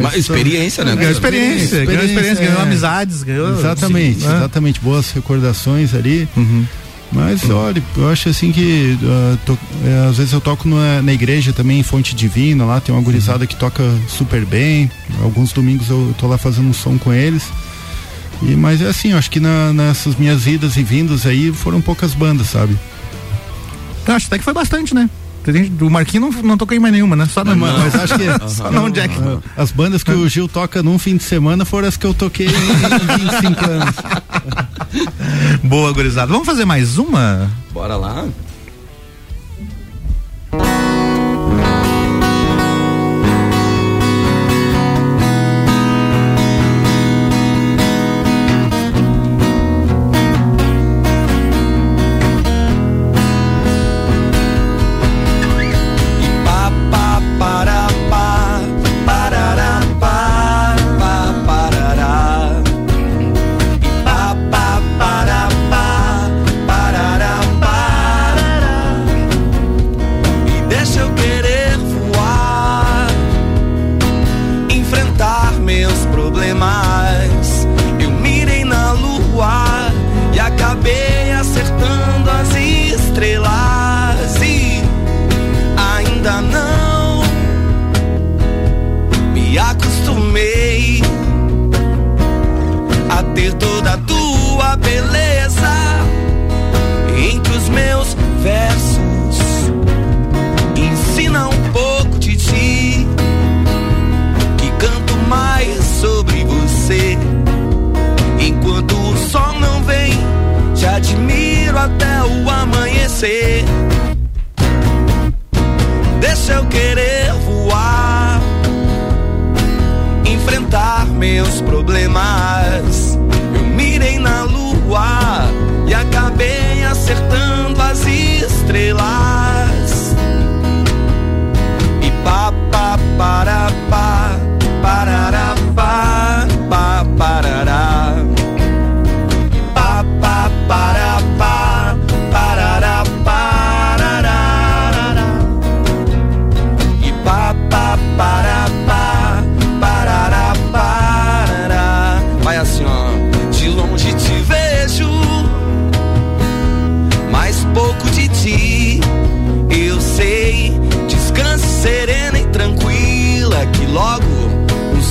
Mas experiência, né? Ganhou experiência, ganhou experiência, ganhou é. amizades, ganhou. Exatamente, Sim, né? exatamente. Boas recordações ali. Uhum. Mas olha, eu acho assim que ah, to- é, às vezes eu toco na, na igreja também, em Fonte Divina, lá tem uma gurizada que toca super bem. Alguns domingos eu tô lá fazendo um som com eles. E, mas é assim, eu acho que na- nessas minhas idas e vindas aí foram poucas bandas, sabe? Eu acho até que foi bastante, né? O Marquinhos não, não tocou em mais nenhuma, né? Só na Mas, mas acho que Só na Jack. as bandas que o Gil toca num fim de semana foram as que eu toquei em, em 25 anos. Boa, gurizada. Vamos fazer mais uma? Bora lá.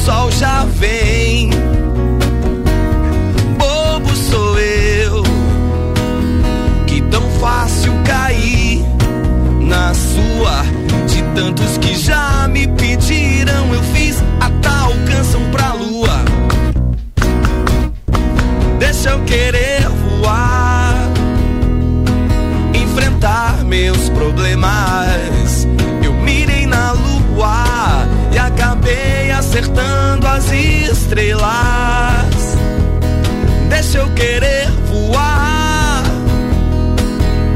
Sol já vem. Estrelas. Deixa eu querer voar,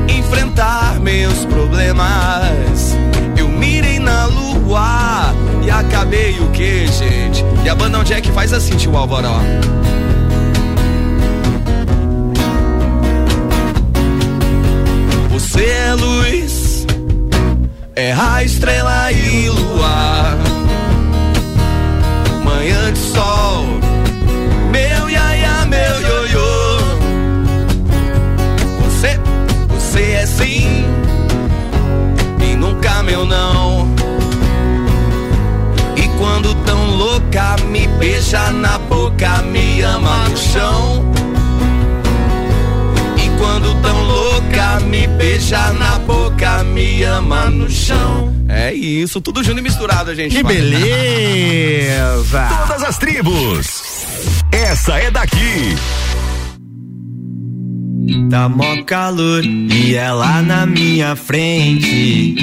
enfrentar meus problemas. Eu mirei na lua e acabei o que, gente? E a banda onde é que faz assim, tio Álvaro? ó? Você é luz, é a estrela e lua. Sol, meu iaia, meu ioiô. Você, você é sim, e nunca meu não. E quando tão louca, me beija na boca, me ama no chão. E quando tão louca, me beija na boca, me ama no chão. É isso, tudo junto e misturado, gente. Que beleza! Todas as tribos. Essa é daqui. Tá mó calor e ela na minha frente,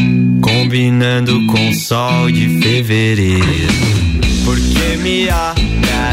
combinando com o sol de fevereiro. Porque me olha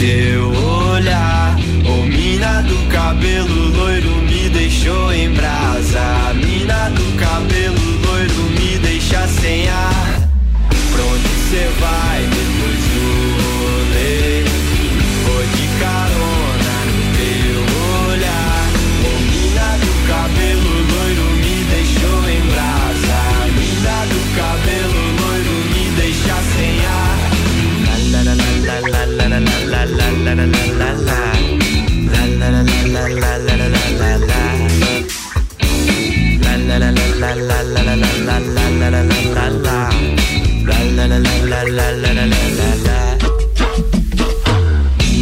teu olhar. Ô mina do cabelo loiro me deixou em brasa. Mina do cabelo loiro me deixa sem ar. Pra onde cê vai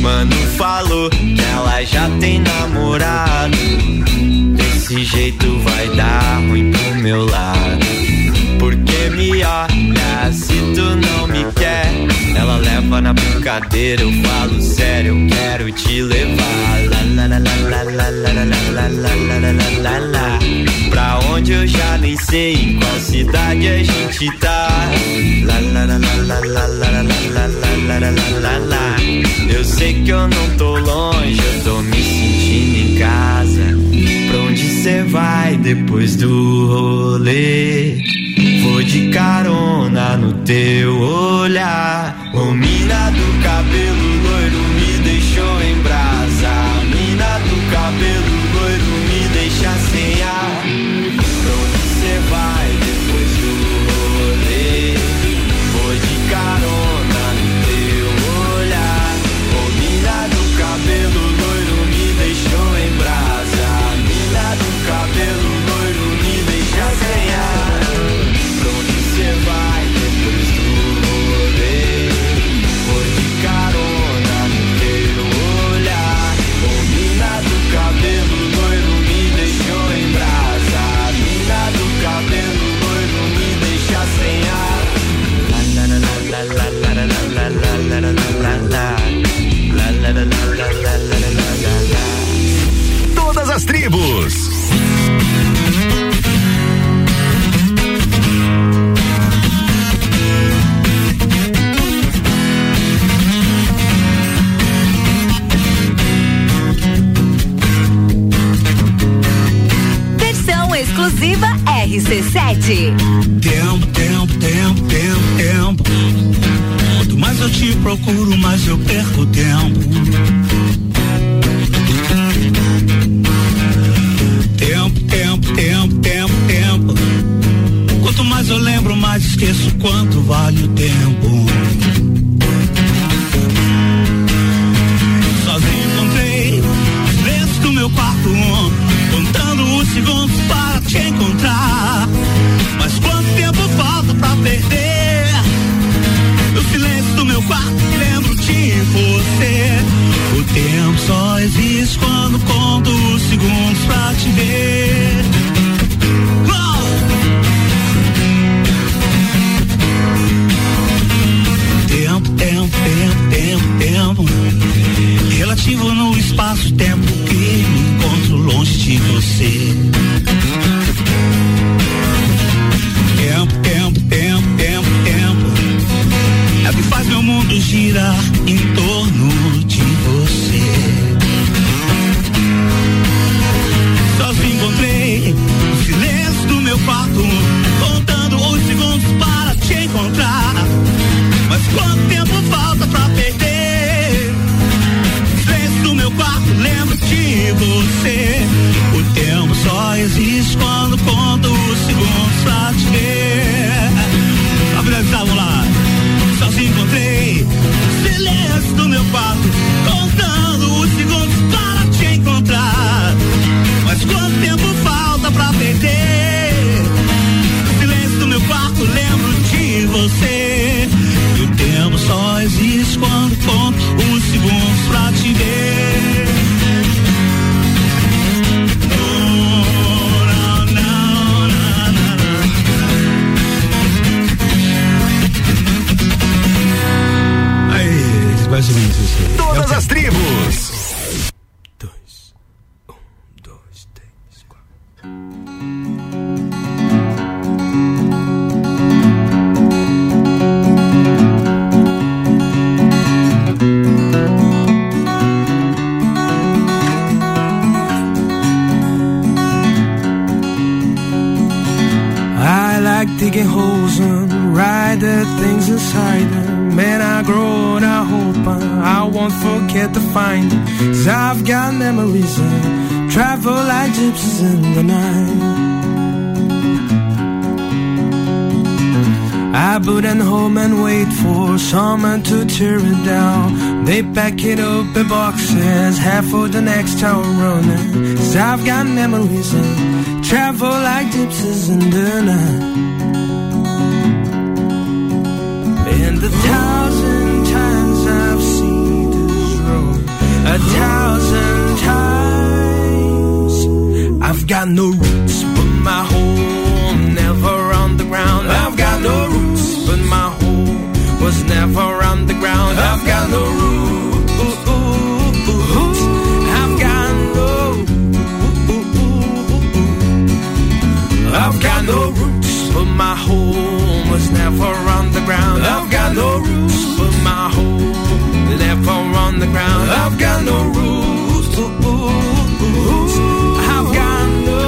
Mano falou que ela já tem namorado. Desse jeito vai dar ruim pro meu lado. Porque me olha se tu não me quer. Ela leva na brincadeira, eu falo sério, eu quero te levar. Pra onde eu já nem sei, em qual cidade a gente tá. Lá, lá, lá, lá, lá, lá, lá, lá, lá, lá, lá, lá. Eu sei que eu não tô longe, eu tô me sentindo em casa. Pra onde cê vai depois do rolê? Vou de carona no teu olhar. Ô mina do cabelo loiro me deixou em brasa. Cause I've got memories and travel like gypsies in the night. And a thousand times I've seen this road, a thousand times. I've got no roots, but my home never on the ground. I've got no roots, but my home was never my home was never on the ground. I've got no roots, but my home never on the ground. I've got no roots. I've got no.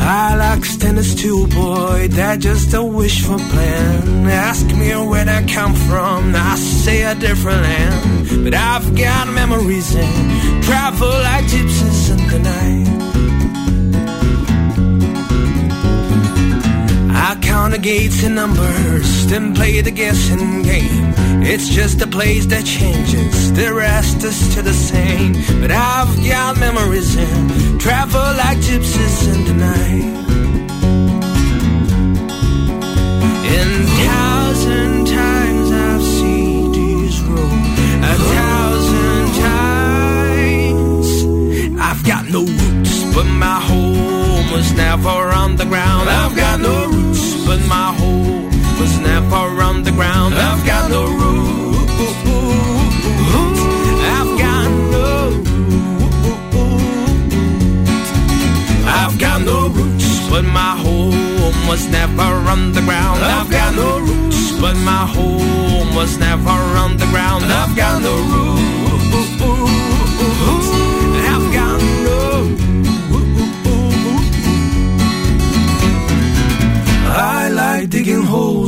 I like standing still, boy. That's just a wishful plan. Ask me where I come from. I say a different land. But I've got memories and travel like gypsies in the night. Count the gates and numbers, then play the guessing game. It's just a place that changes, the rest is still the same. But I've got memories and travel like gypsies in the night. And thousand times I've seen these road, a thousand times. I've got no roots, but my home was never on the ground. I've got no roots, but my home was never on the ground. I've got no roots. I've got no. I've got no roots, but my home was never on the ground. I've got no roots, but my home was never on the ground. I've got no roots.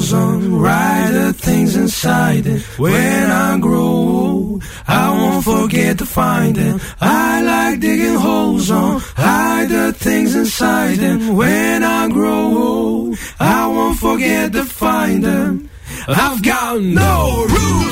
Holes on the things inside it. When I grow old, I won't forget to find them. I like digging holes on hide the things inside them. When I grow old, I won't forget to find them. I've got no roots.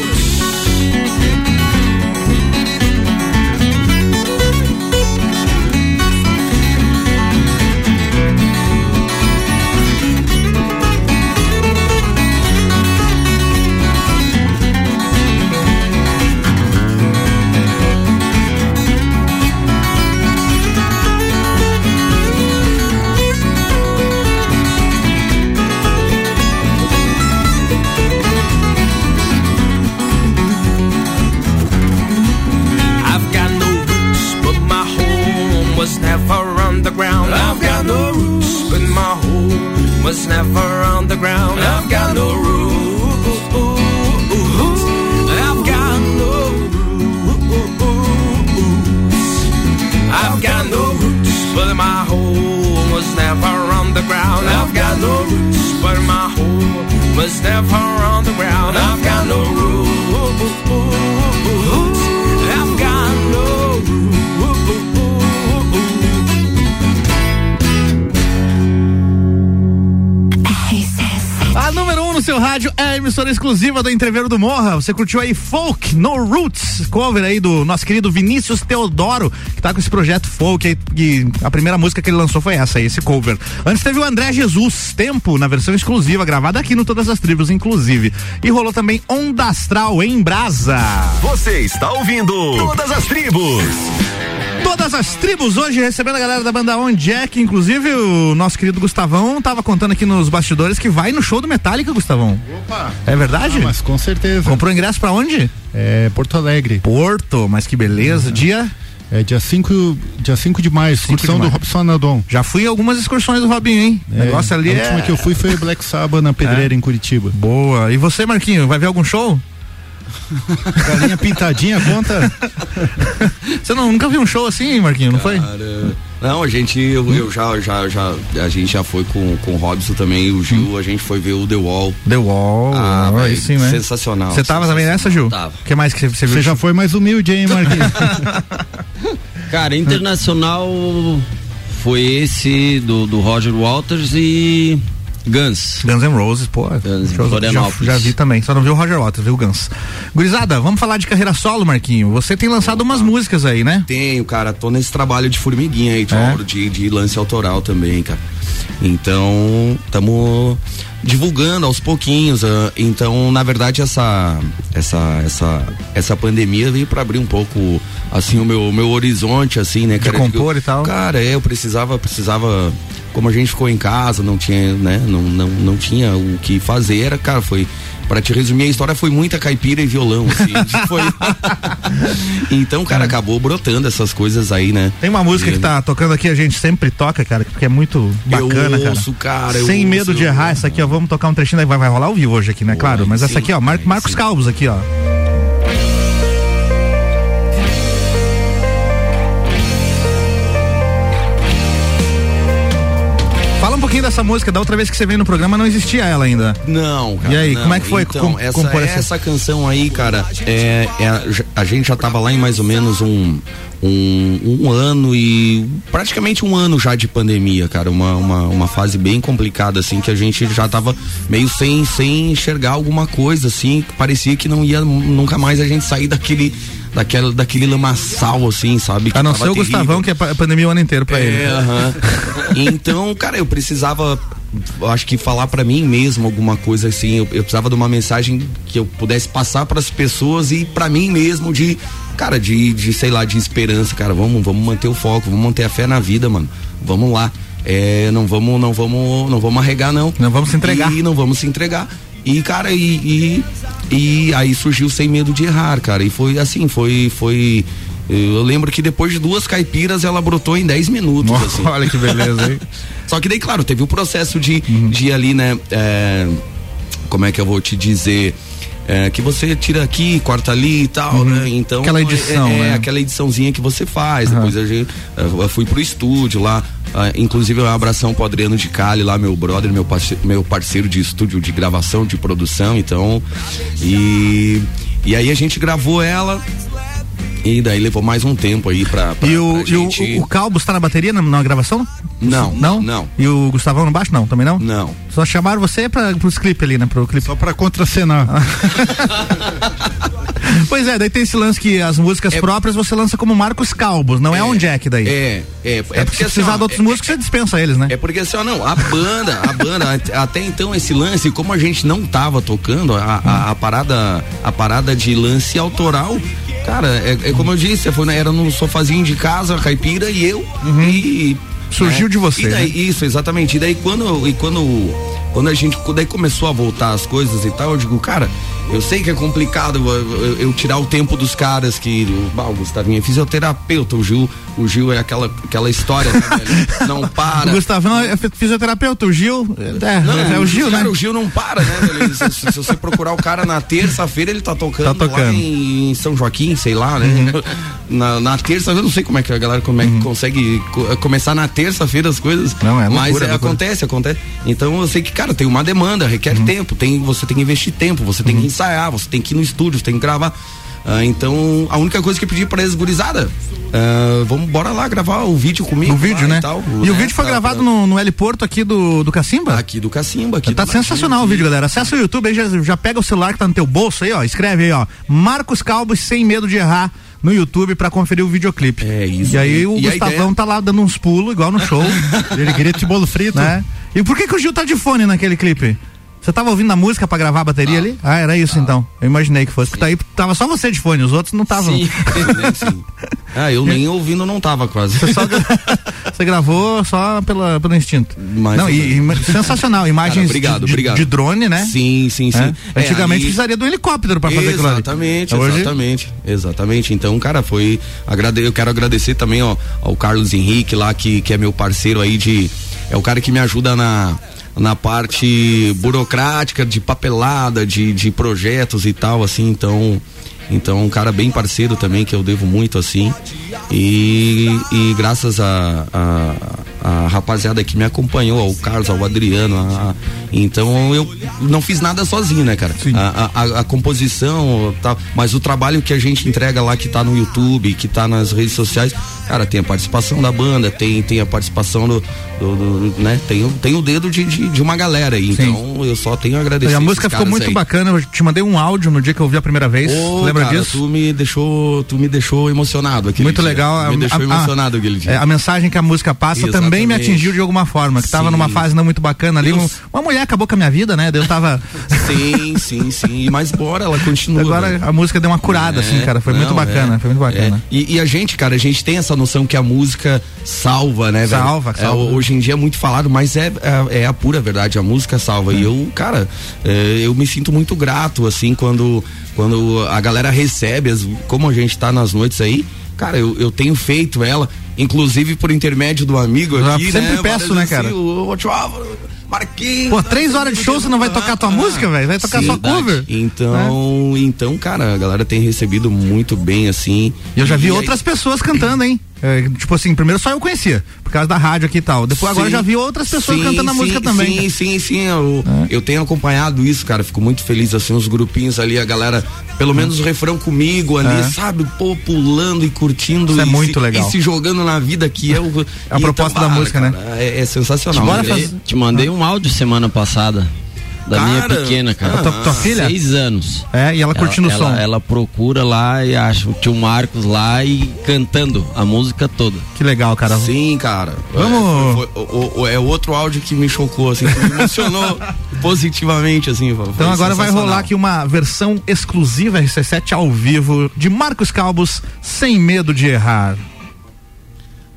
Ground. I've got no roots, but my home was never on the ground. I've got no roots. I've got no roots. I've got no roots, but my home was never on the ground. I've got no roots, but my home was never on the ground. I've got no roots. Número 1 um no seu rádio é a emissora exclusiva do Entreveiro do Morra. Você curtiu aí Folk No Roots, cover aí do nosso querido Vinícius Teodoro, que tá com esse projeto Folk aí, e a primeira música que ele lançou foi essa aí, esse cover. Antes teve o André Jesus, Tempo, na versão exclusiva, gravada aqui no Todas as Tribos, inclusive. E rolou também Onda Astral em Brasa. Você está ouvindo Todas as Tribos. Todas as tribos hoje recebendo a galera da banda On Jack, inclusive o nosso querido Gustavão tava contando aqui nos bastidores que vai no show do Metallica, Gustavão. Opa! É verdade? Ah, mas com certeza. Comprou ingresso pra onde? É Porto Alegre. Porto, mas que beleza. Dia? É dia 5 dia cinco de maio, excursão do Robson Anadon. Já fui em algumas excursões do Robinho, hein? É, negócio ali a é. última que eu fui foi Black Sabbath na Pedreira, É. em Curitiba. Boa. E você, Marquinho, vai ver algum show? Galinha pintadinha, conta? Você não, nunca viu um show assim, Marquinho, não foi? Cara, não, a gente, eu, eu já, já, já, a gente já foi com, com o Robson também, o Gil, a gente foi ver o The Wall. The Wall, ah, sim, né? sensacional. Você tava também nessa, Gil? Tava. O que mais que você, viu? Você já foi mais humilde, hein, Marquinhos? Cara, internacional foi esse do, do Roger Waters e Guns. Guns N' Roses, pô. Guns já, já vi também, só não vi o Roger Waters, viu o Guns. Gurizada, vamos falar de carreira solo, Marquinho. Você tem lançado umas músicas aí, né? Tenho, cara, tô nesse trabalho de formiguinha aí, de, É? de, de lance autoral também, cara. Então, estamos divulgando aos pouquinhos. ah, então, na verdade, essa essa essa essa pandemia veio para abrir um pouco assim o meu meu horizonte assim, né, De cara? compor Eu- e tal. Cara, é, eu precisava precisava como a gente ficou em casa, não tinha, né, não não, não tinha o que fazer, era, cara, foi Pra te resumir a história, foi muita caipira e violão, assim. foi... então, cara, acabou brotando essas coisas aí, né? Tem uma música que tá tocando aqui, a gente sempre toca, cara, porque é muito bacana, Eu cara. ouço, cara, eu Sem medo ouço, de eu errar, essa aqui, ó, vamos tocar um trechinho, daí vai, vai rolar ao vivo hoje aqui, né? claro, mas essa sim, aqui, ó, Mar Marcos Calvos aqui, ó. Pouquinho dessa música, da outra vez que você veio no programa não existia ela ainda. Não, cara. E aí, não. como é que foi Então, com- essa, compor essa- essa canção aí, cara, é, é a- a gente já tava lá em mais ou menos um, um, um ano e praticamente um ano já de pandemia, cara. Uma, uma, uma fase bem complicada, assim, que a gente já tava meio sem, sem enxergar alguma coisa, assim, que parecia que não ia nunca mais a gente sair daquele. Daquela, daquele lamaçal, assim, sabe? que A não ser o. Gustavão, que é pa- pandemia o ano inteiro pra ele. É, aham. Então, cara, eu precisava, acho que falar pra mim mesmo alguma coisa assim. Eu, eu precisava de uma mensagem que eu pudesse passar pras pessoas e pra mim mesmo de, cara, de, de sei lá, de esperança, cara. Vamos, vamos manter o foco, vamos manter a fé na vida, mano. Vamos lá. É, não vamos, não vamos, não vamos arregar não. Não vamos se entregar. E não vamos se entregar. E cara, e, e, e aí surgiu sem medo de errar, cara. E foi assim, foi, foi. Eu lembro que depois de duas caipiras ela brotou em 10 minutos. assim. Olha que beleza, hein? Só que daí, claro, teve o processo de, de ali, né? é, como é que eu vou te dizer? É, que você tira aqui, corta ali e tal, né? Então. Uhum. Aquela edição, é, é, né? aquela ediçãozinha que você faz. Aham. Depois a gente, eu fui pro estúdio lá. ah, inclusive um abração pro Adriano de Cali lá, meu brother, meu parceiro, meu parceiro de estúdio de gravação, de produção, então. E, e aí a gente gravou ela. E daí levou mais um tempo aí pra, pra, E o, pra e o, o Calbos tá na bateria na, na gravação? Não, Não? não. E o Gustavão no baixo? Não, também não? Não. Só chamaram você para pros clipes ali, né? Pro clipe. Só pra contracenar. Pois é, daí tem esse lance que as músicas próprias você lança como Marcos Calbos, não é, um Jack daí. É, é, é, porque se assim, precisar ó, de outros é- músicos, você dispensa eles, né? É porque assim, ó, não, a banda, a banda, at- até então esse lance, como a gente não tava tocando, a, a, a parada, a parada de lance autoral, cara, é, é como eu disse, foi, era no sofazinho de casa, a caipira e eu, e... Uhum. Surgiu de você, E daí- né? Isso, exatamente. E daí quando, e quando, quando a gente, daí começou a voltar as coisas e tal, eu digo, cara, eu sei que é complicado eu, eu- eu tirar o tempo dos caras que, bah, o Gustavinho é fisioterapeuta, o Gil, o Gil é aquela, aquela história, né, velho? Não para. O Gustavão é fisioterapeuta, o Gil. É, Não, é o Gil, cara, né? O Gil não para, né, velho? Se, se- se você procurar o cara na terça-feira, ele tá tocando, Tá tocando. lá em São Joaquim, sei lá, né? Uhum. Na, na terça, eu não sei como é que a galera como é que consegue co- começar na terça-feira as coisas. Não, é Mas loucura, é, loucura. acontece, acontece. Então eu sei que, cara, tem uma demanda, requer Uhum. tempo, tem, você tem que investir tempo, você tem que ensaiar, você tem que ir no estúdio, você tem que gravar. Ah, então, a única coisa que eu pedi pra eles, gurizada, ah, vamos bora lá gravar o vídeo comigo. O vídeo, né? E, tal, E o né, vídeo foi pra- gravado pra- no, no L Porto aqui do, do Cacimba? Aqui do Cacimba. Aqui Tá do sensacional o vídeo, galera. Acessa o YouTube aí, já, já pega o celular que tá no teu bolso aí, ó. Escreve aí, ó. Marcos Calbos sem medo de errar no YouTube pra conferir o videoclipe. É isso. E aí o E Gustavão ideia- tá lá dando uns pulos, igual no show. Ele grita de bolo frito. né? E por que, que o Gil tá de fone naquele clipe? Você tava ouvindo a música pra gravar a bateria ali? Ah, era isso então. Eu imaginei que fosse. Porque aí tava só você de fone, os outros não estavam. Sim, sim. Ah, eu nem ouvindo não tava quase. Você, só, você gravou só pela, pelo instinto. Mas- não, e, sensacional. Imagens Cara, obrigado, de, obrigado. de drone, né? Sim, sim, sim. É. É, Antigamente aí- precisaria de um helicóptero pra fazer aquilo. Exatamente, Hoje- exatamente, exatamente. Então, cara, foi. Agrade, eu quero agradecer também ó, ao Carlos Henrique lá, que, que é meu parceiro aí de. É o cara que me ajuda na. Na parte burocrática, de papelada, de, de projetos e tal, assim, então. Então, um cara bem parceiro também, que eu devo muito, assim. E, e graças a, a, a rapaziada que me acompanhou, ao Carlos, ao Adriano, a- então eu não fiz nada sozinho, né, cara? A, a- a composição, tal, mas o trabalho que a gente entrega lá, que tá no YouTube, que tá nas redes sociais, cara, tem a participação da banda, tem, tem a participação do, do- do- né? Tem, o- tem o dedo de, de, de uma galera aí, então eu só tenho a agradecer. E a música ficou muito aí. bacana. Eu te mandei um áudio no dia que eu vi a primeira vez. Lembra cara, disso? Tu me deixou, tu me deixou emocionado aquele Muito dia. legal. Me deixou emocionado aquele dia. é, a mensagem que a música passa também me Exatamente. atingiu de alguma forma. Que tava Sim. numa fase não muito bacana ali. um- uma mulher acabou com a minha vida, né? Eu tava. Sim, sim, sim. Mas bora, ela continua. Agora velho. a música deu uma curada, É, assim, cara. Foi muito não, bacana. é, Foi muito bacana. é. E, e a gente, cara, a gente tem essa noção que a música salva, né, velho? Salva, É, salva. hoje em dia é muito falado, mas é, é, é a pura verdade, a música salva. E eu, cara, é, eu me sinto muito grato, assim, quando, quando a galera recebe, as, como a gente tá nas noites aí, cara, eu, eu tenho feito ela, inclusive por intermédio do amigo Eu aqui, sempre né? peço, né, cara? assim, o, Marquinhos. Pô, três horas de show você não vai tocar tua música, velho? Vai tocar Sim, só cover. Então, então, cara, a galera tem recebido muito bem, assim. E eu já vi aí- outras pessoas cantando, hein? É, tipo assim, primeiro só eu conhecia, por causa da rádio aqui e tal. Depois agora Sim. já vi outras pessoas Sim, cantando a sim, música também. Sim, sim, sim. Eu, eu tenho acompanhado isso, cara. Fico muito feliz, assim, os grupinhos ali, a galera, pelo menos o refrão comigo ali, É. sabe? Pô, pulando e curtindo. Isso é e muito se, legal. E se jogando na vida que é o. A proposta da música, né? É, é sensacional. Te né? mandei, te mandei um áudio semana passada. Da minha Cara, pequena, cara. tua- tua filha? Seis anos. É, e ela curtindo o ela, som. Ela procura lá e acha o tio Marcos lá e cantando a música toda. Que legal, cara. Sim, cara. Vamos- É, foi- foi- o- o- é outro áudio que me chocou, assim, que me emocionou positivamente, assim. Então agora vai rolar aqui uma versão exclusiva RC7 ao vivo de Marcos Calbos, sem medo de errar.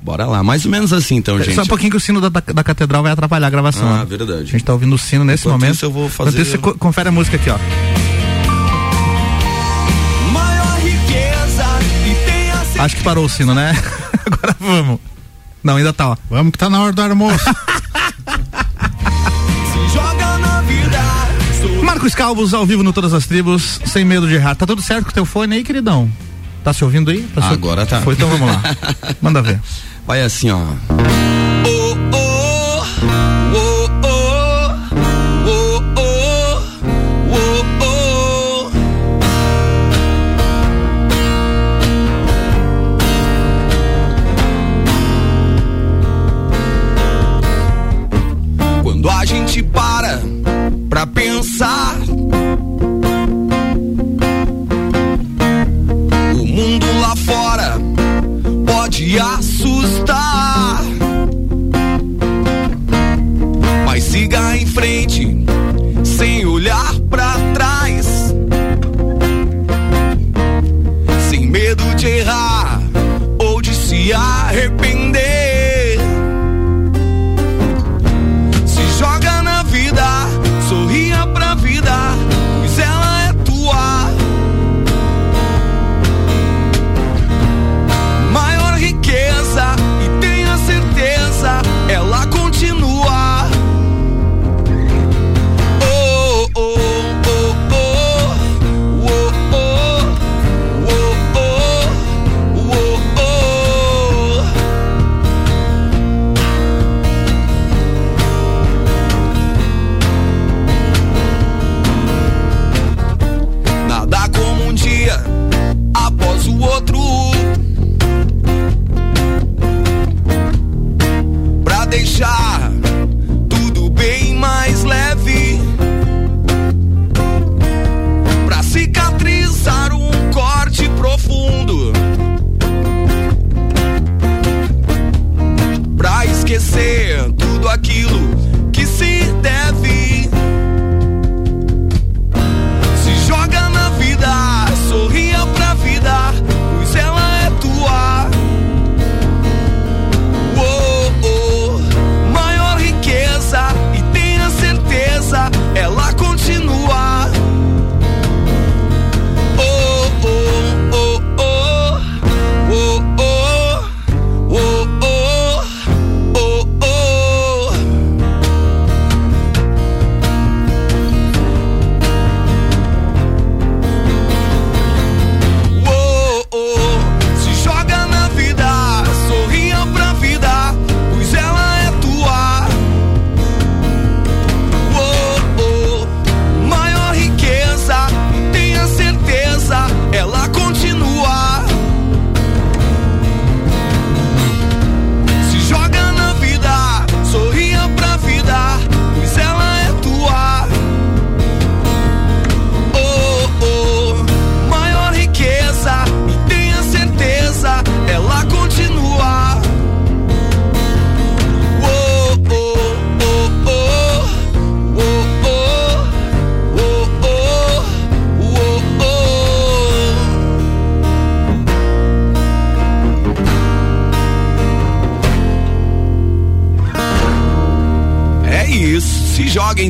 Bora lá, mais ou menos assim, então, gente. Só um pouquinho que o sino da, da, da catedral vai atrapalhar a gravação. Ah, né? verdade. A gente tá ouvindo o sino nesse Enquanto momento. isso, eu vou fazer- Enquanto isso, você co- confere a música aqui, ó. Acho que parou o sino, né? Agora vamos. Não, ainda tá, ó. Vamos que tá na hora do almoço. se joga na vida. Sou Marcos Calvos ao vivo no Todas as Tribos, sem medo de errar. Tá tudo certo com o teu fone aí, queridão? Tá se ouvindo aí? Tá se- Agora tá. Foi, então vamos lá. Manda ver. Vai assim, ó.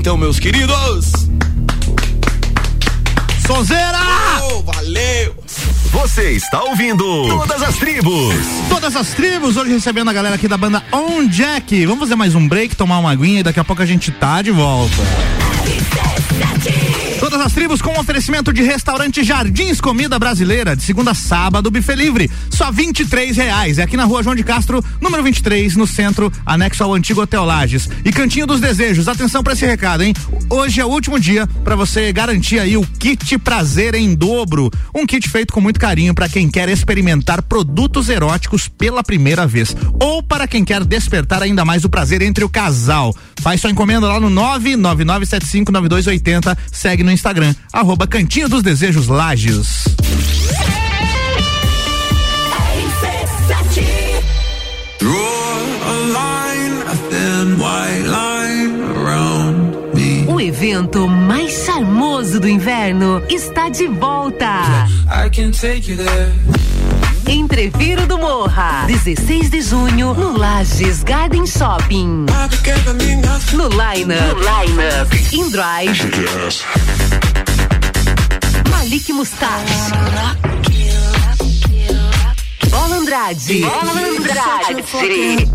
Então, meus queridos. Sonzeira! Oh, valeu! Você está ouvindo Todas as Tribos. Todas as tribos, hoje recebendo a galera aqui da banda On Jack. Vamos fazer mais um break, tomar uma aguinha e daqui a pouco a gente tá de volta. Todas as tribos com oferecimento de restaurante Jardins Comida Brasileira, de segunda a sábado, buffet livre, só vinte e reais. É aqui na rua João de Castro, número 23, no centro, anexo ao antigo Hotel Lages. E Cantinho dos Desejos, atenção para esse recado, hein? Hoje é o último dia para você garantir aí o kit prazer em dobro. Um kit feito com muito carinho para quem quer experimentar produtos eróticos pela primeira vez. Ou para quem quer despertar ainda mais o prazer entre o casal. Faz sua encomenda lá no 999759280. Segue no Instagram, arroba Cantinho dos Desejos Lages. O evento mais charmoso do inverno está de volta. I can take you there. Entreviro do Morra, 16 de junho, no Lages Garden Shopping. No Lineup, no Lineup, In Drive, Malik Mustache, Andrade, Andrade.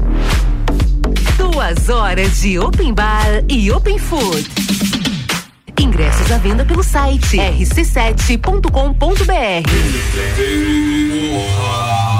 Duas horas de open bar e open food. Ingressos Ingressos à venda pelo site rc7.com.br.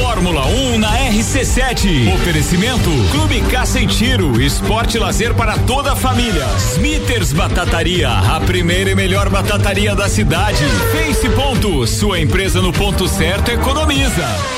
Fórmula 1 na RC7. Oferecimento Clube Caça e Tiro, esporte lazer para toda a família. Smithers Batataria, a primeira e melhor batataria da cidade. Face Ponto, sua empresa no ponto certo economiza.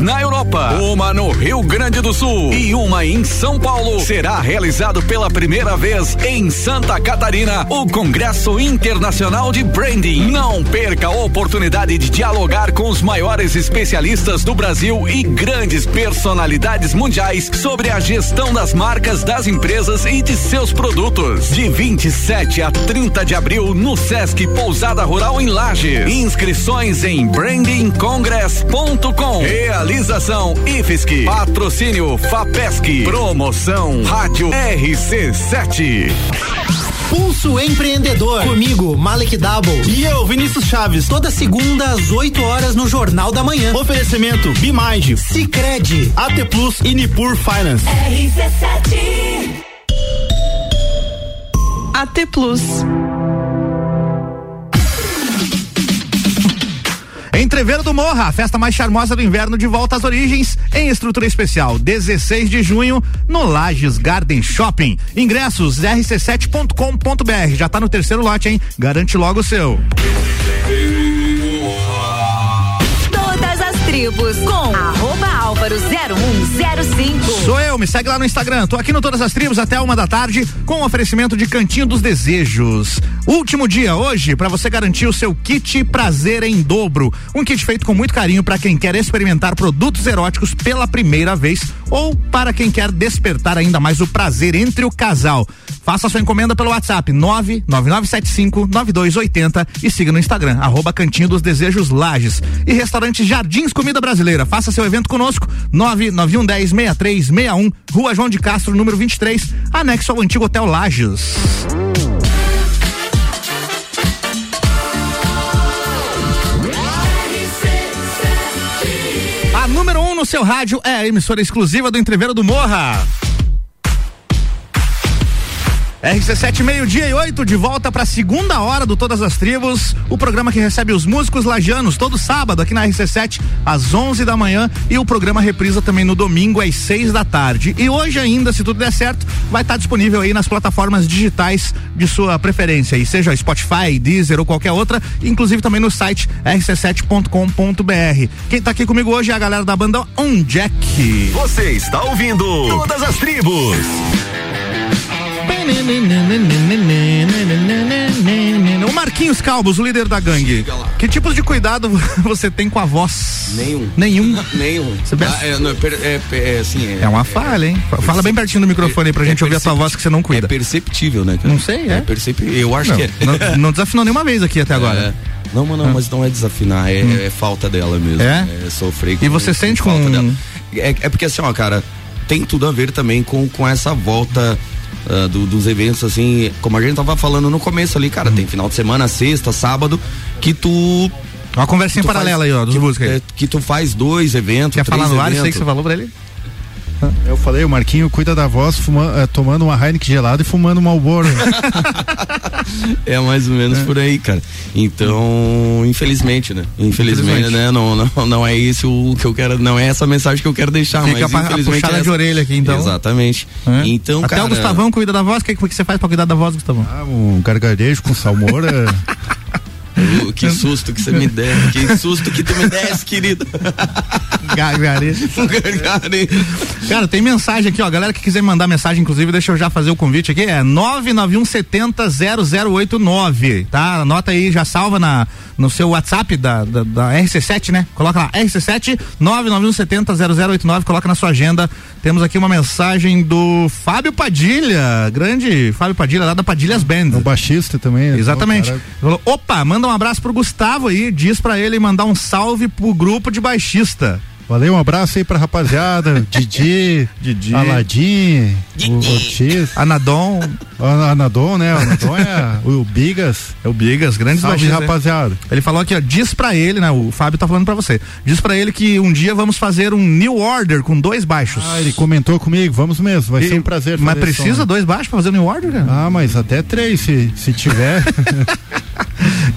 na Europa, uma no Rio Grande do Sul e uma em São Paulo, será realizado pela primeira vez em Santa Catarina o Congresso Internacional de Branding. Não perca a oportunidade de dialogar com os maiores especialistas do Brasil e grandes personalidades mundiais sobre a gestão das marcas das empresas e de seus produtos. De 27 a 30 de abril no Sesc Pousada Rural em Lages. Inscrições em brandingcongress.com. IFSC. Patrocínio FAPESC. Promoção Rádio RC7. Pulso Empreendedor. Comigo, Malek Double. E eu, Vinícius Chaves. Toda segunda às 8 horas no Jornal da Manhã. Oferecimento Bimind, Cicred, AT Plus e Nipur Finance. RC7 AT Plus. Entreveiro do Morra, a festa mais charmosa do inverno de volta às origens, em estrutura especial, 16 de junho, no Lages Garden Shopping. Ingressos rc7.com.br. Já tá no terceiro lote, hein? Garante logo o seu. Todas as tribos com arroba álvaro 0105. Sou eu, me segue lá no Instagram. Tô aqui no Todas as Tribos até uma da tarde com o oferecimento de Cantinho dos Desejos. Último dia hoje para você garantir o seu kit prazer em dobro. Um kit feito com muito carinho para quem quer experimentar produtos eróticos pela primeira vez ou para quem quer despertar ainda mais o prazer entre o casal. Faça sua encomenda pelo WhatsApp 999759280 e siga no Instagram arroba Cantinho dos Desejos Lages. E restaurante Jardins Comida Brasileira. Faça seu evento conosco 991106361, Rua João de Castro, número 23, anexo ao antigo Hotel Lages. Seu rádio é a emissora exclusiva do Entreveiro do Morra. RC7 meio-dia e oito de volta para a segunda hora do Todas as Tribos, o programa que recebe os músicos lajanos todo sábado aqui na RC7 às 11 da manhã e o programa reprisa também no domingo às 6 da tarde. E hoje ainda, se tudo der certo, vai estar disponível aí nas plataformas digitais de sua preferência, e seja Spotify, Deezer ou qualquer outra, inclusive também no site rc7.com.br. Quem tá aqui comigo hoje é a galera da banda On Jack. Você está ouvindo Todas as Tribos. O Marquinhos Calbos, o líder da gangue. Que tipos de cuidado você tem com a voz? Nenhum. Nenhum? Nenhum. Ah, é, não, é, é, é, assim, é, É uma falha, hein? Fala bem pertinho do microfone aí pra gente ouvir a tua voz que você não cuida. É perceptível, né, cara? Não sei, é. perceptível. Eu acho Não, que é. não, não desafinou nenhuma vez aqui até agora. É. Não, mas não, mas não é desafinar, é, é falta dela mesmo. É? sofrer E você sente com- falta dela. É, é porque assim, ó, cara, tem tudo a ver também com, com essa volta ah, do- dos eventos, assim, como a gente tava falando no começo ali, cara, tem final de semana, sexta, sábado, que tu. Uma conversinha paralela faz- aí, ó, dos que, músicas aí. é, que tu faz dois eventos. Quer falar no ar isso aí eventos. que você falou pra ele? Eu falei, o Marquinho cuida da voz fuma- eh, tomando uma Heineken gelada e fumando um Marlboro. É mais ou menos por aí, cara. Então, infelizmente, né? Infelizmente, Infelizmente. né? Não, não, não é isso o que eu quero, não é essa mensagem que eu quero deixar, Fica mas a infelizmente puxada é de orelha aqui, então. Exatamente. É. Então, Até cara, o Gustavão cuida da voz. O que, que você faz pra cuidar da voz, Gustavão? Ah, um gargarejo com salmoura. Uh, que susto que você me der, que susto que tu me desse, querido. Gargarejo. Gargarejo. Cara, tem mensagem aqui, ó. Galera que quiser mandar mensagem, inclusive, deixa eu já fazer o convite aqui. É 991700089, tá? Anota aí, já salva na, no seu WhatsApp da, da, da RC7, né? Coloca lá, RC7 991700089, coloca na sua agenda. Temos aqui uma mensagem do Fábio Padilha, grande Fábio Padilha, lá da Padilhas Band. O baixista também. né? Exatamente. Falou, opa, manda um abraço pro Gustavo aí, diz pra ele mandar um salve pro grupo de baixista. Valeu, um abraço aí pra rapaziada. Didi, Didi. Aladim, o Ortiz. Anadon. Anadon, né? O Anadon é o Bigas. É o Bigas, grande Salve, baixista. rapaziada. Ele falou aqui, ó, diz pra ele, né? O Fábio tá falando pra você. Diz pra ele que um dia vamos fazer um new order com dois baixos. Ah, ele comentou comigo, vamos mesmo, vai E- ser um prazer. Mas precisa som. dois baixos pra fazer o new order, cara? Ah, mas até três, se, se tiver.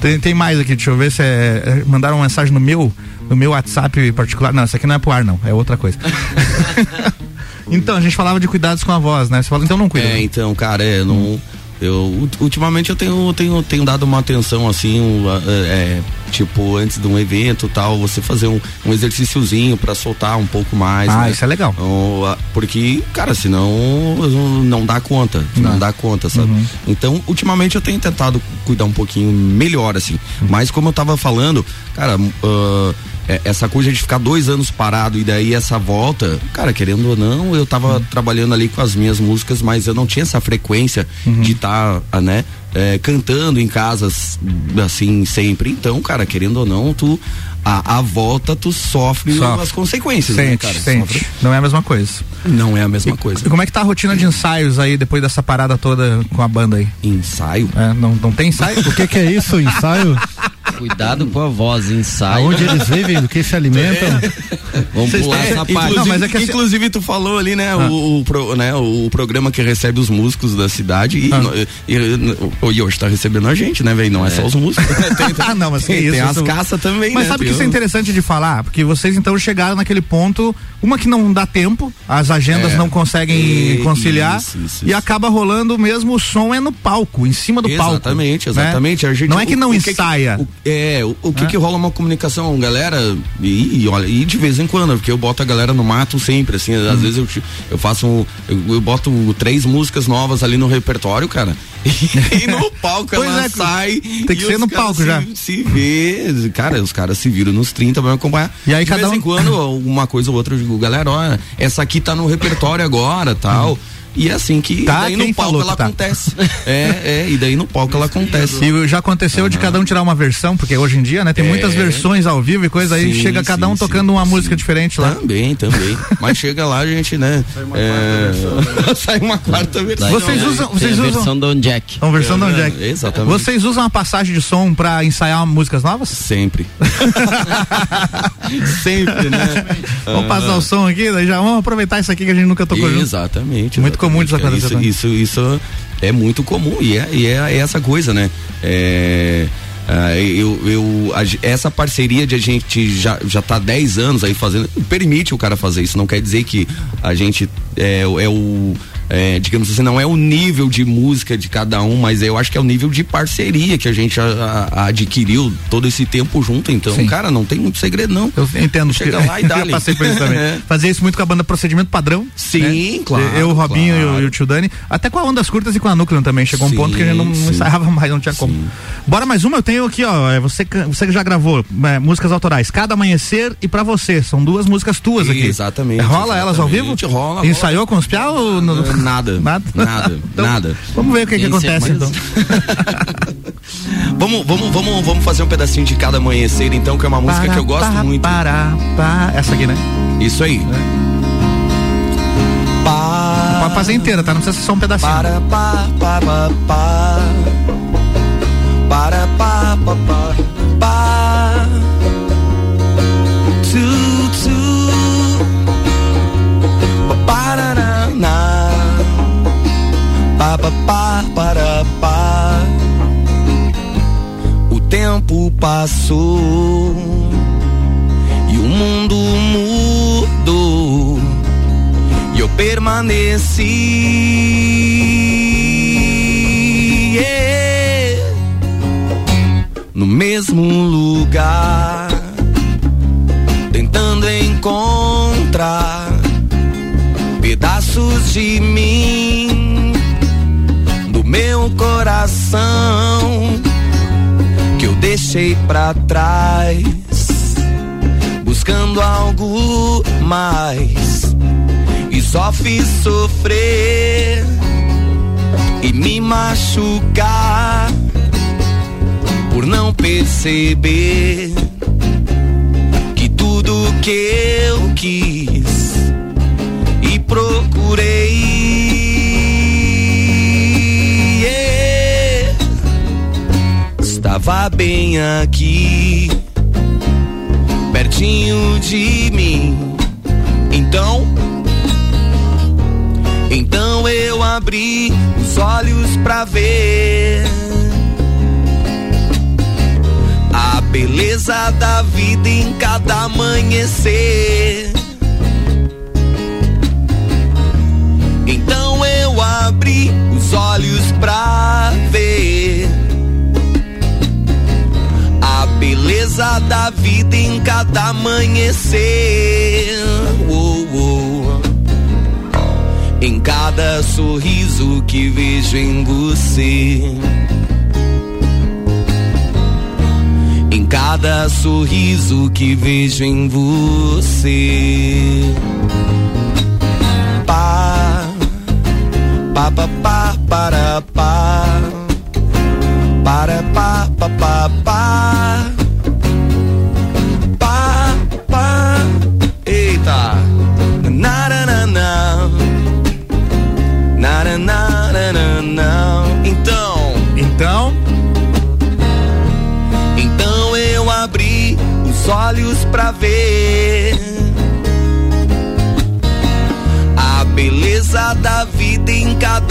Tem, tem mais aqui, deixa eu ver se é. é, Mandaram uma mensagem no meu, no meu WhatsApp particular. Não, isso aqui não é pro ar, não, é outra coisa. então, a gente falava de cuidados com a voz, né? Você fala, então não cuida. É, então, cara, é, não. Eu, ult- ultimamente eu tenho, tenho, tenho dado uma atenção assim, um, a- é, tipo, antes de um evento tal, você fazer um, um exercíciozinho pra soltar um pouco mais. Ah, né? isso é legal. Porque, cara, senão não- não dá conta. Não, dá conta, sabe? Uhum. Então, ultimamente eu tenho tentado cuidar um pouquinho melhor, assim. Uhum. Mas como eu tava falando, cara, é- essa coisa de ficar dois anos parado e daí essa volta, cara, querendo ou não, eu tava Uhum. trabalhando ali com as minhas músicas, mas eu não tinha essa frequência Uhum. de estar, né, é, cantando em casas assim sempre. Então, cara, querendo ou não, tu a, a volta tu sofre, Sofre. as consequências, né, Sente, cara? sente. Sofre. Não é a mesma coisa. Não é a mesma coisa. E como é que tá a rotina de ensaios aí depois dessa parada toda com a banda aí? Ensaio? É, não, não tem ensaio? O que que é isso, ensaio? Cuidado com a voz, ensaio. Aonde eles vivem, do que se alimentam? Vamos pular É, essa parte. inclusive, Não, mas é que assim- inclusive tu falou ali, né, o, o pro- né, o programa que recebe os músicos da cidade e, Ah. e, e, e hoje tá recebendo a gente, né, velho? Não é, só os músicos. tem, Ah, não, mas que tem, isso, tem as caças também, Mas né? sabe que isso é o- interessante de falar? Porque vocês então chegaram naquele ponto, uma que não dá tempo, as agendas É. não conseguem E- conciliar isso, isso, e acaba rolando mesmo o som é no palco, em cima do palco. Exatamente, né? exatamente. A gente, não é que o- não o que ensaia. o- é, o, o que É. que rola uma comunicação, galera, e, e olha, e de vez em quando, porque eu boto a galera no mato sempre, assim, às Uhum. vezes eu, eu faço, um- eu, eu boto três músicas novas ali no repertório, cara, e, no palco Pois ela é, sai. tem que e ser no palco se, já. Se vê, cara, os caras se viram nos 30 pra me acompanhar. E aí de cada vez um- em quando, uma coisa ou outra, eu digo, galera, ó, essa aqui tá no repertório agora, tal. E é assim que Tá, daí no palco ela tá? acontece. É, é, e daí no palco ela acontece. E já aconteceu de cada um tirar uma versão, porque hoje em dia, né, tem É. muitas versões ao vivo e coisa aí, Sim, chega cada um sim, tocando sim, uma sim. música diferente lá. Também, também. Mas chega lá, a gente, né? é... Sai uma quarta versão. Vocês né? usam, Tem vocês usam versão do Jack. uma versão do É, Jack. exatamente. Vocês usam a passagem de som pra ensaiar músicas novas? Sempre. Sempre, né? Vamos passar o som aqui, daí já vamos aproveitar isso aqui que a gente nunca tocou junto. Exatamente. Muito comum isso acontecer Isso, isso, isso é muito comum e é, e é, essa coisa, né? É, ah, eu, eu, essa parceria de a gente já, já tá 10 anos aí fazendo, permite o cara fazer isso, não quer dizer que a gente é, é o. é, digamos assim, não é o nível de música de cada um, mas eu acho que é o nível de parceria que a gente a- a- adquiriu todo esse tempo junto. Então, Sim. cara, não tem muito segredo, não. Eu entendo. Chega lá e dá eu passei por isso também. É. Fazia isso muito com a banda Procedimento Padrão. Sim, né? claro, Eu, o Robinho e o- claro. e o tio Dani. Até com a Ondas Curtas e com a Núcleo também. Chegou um Sim, ponto que a gente não, não sim. ensaiava mais, não tinha como. Bora mais uma, eu tenho aqui, ó. é, Você, que- você que já gravou é, músicas autorais. Cada Amanhecer e Pra Você. São duas músicas tuas aqui. Exatamente, Rola elas ao vivo? exatamente, rola, rola. Ensaiou com os piá ou no- Nada. Nada? Nada. Então, nada. Vamos ver o que, que acontece então. Vamos, vamos, vamos, vamos fazer um pedacinho de cada amanhecer, então, que é uma música que eu gosto Para, muito. Para, para. Essa aqui, né? Isso aí. É. Para Pode fazer inteira, tá? Não precisa ser só um pedacinho. Para pa pa pa pa. Para pa Pa pa pa para pa. O tempo passou e o mundo mudou. E eu permaneci. No mesmo lugar, tentando encontrar pedaços de mim, meu coração que eu deixei pra trás, buscando algo mais. E só fiz sofrer e me machucar por não perceber que tudo que eu quis e procurei estava bem aqui pertinho de mim então então eu abri os olhos pra ver a beleza da vida em cada amanhecer. Então eu abri os olhos pra ver beleza da vida em cada amanhecer. Oh, oh em cada sorriso que vejo em você. Em cada sorriso que vejo em você. Pá, pá, pá, pá, para,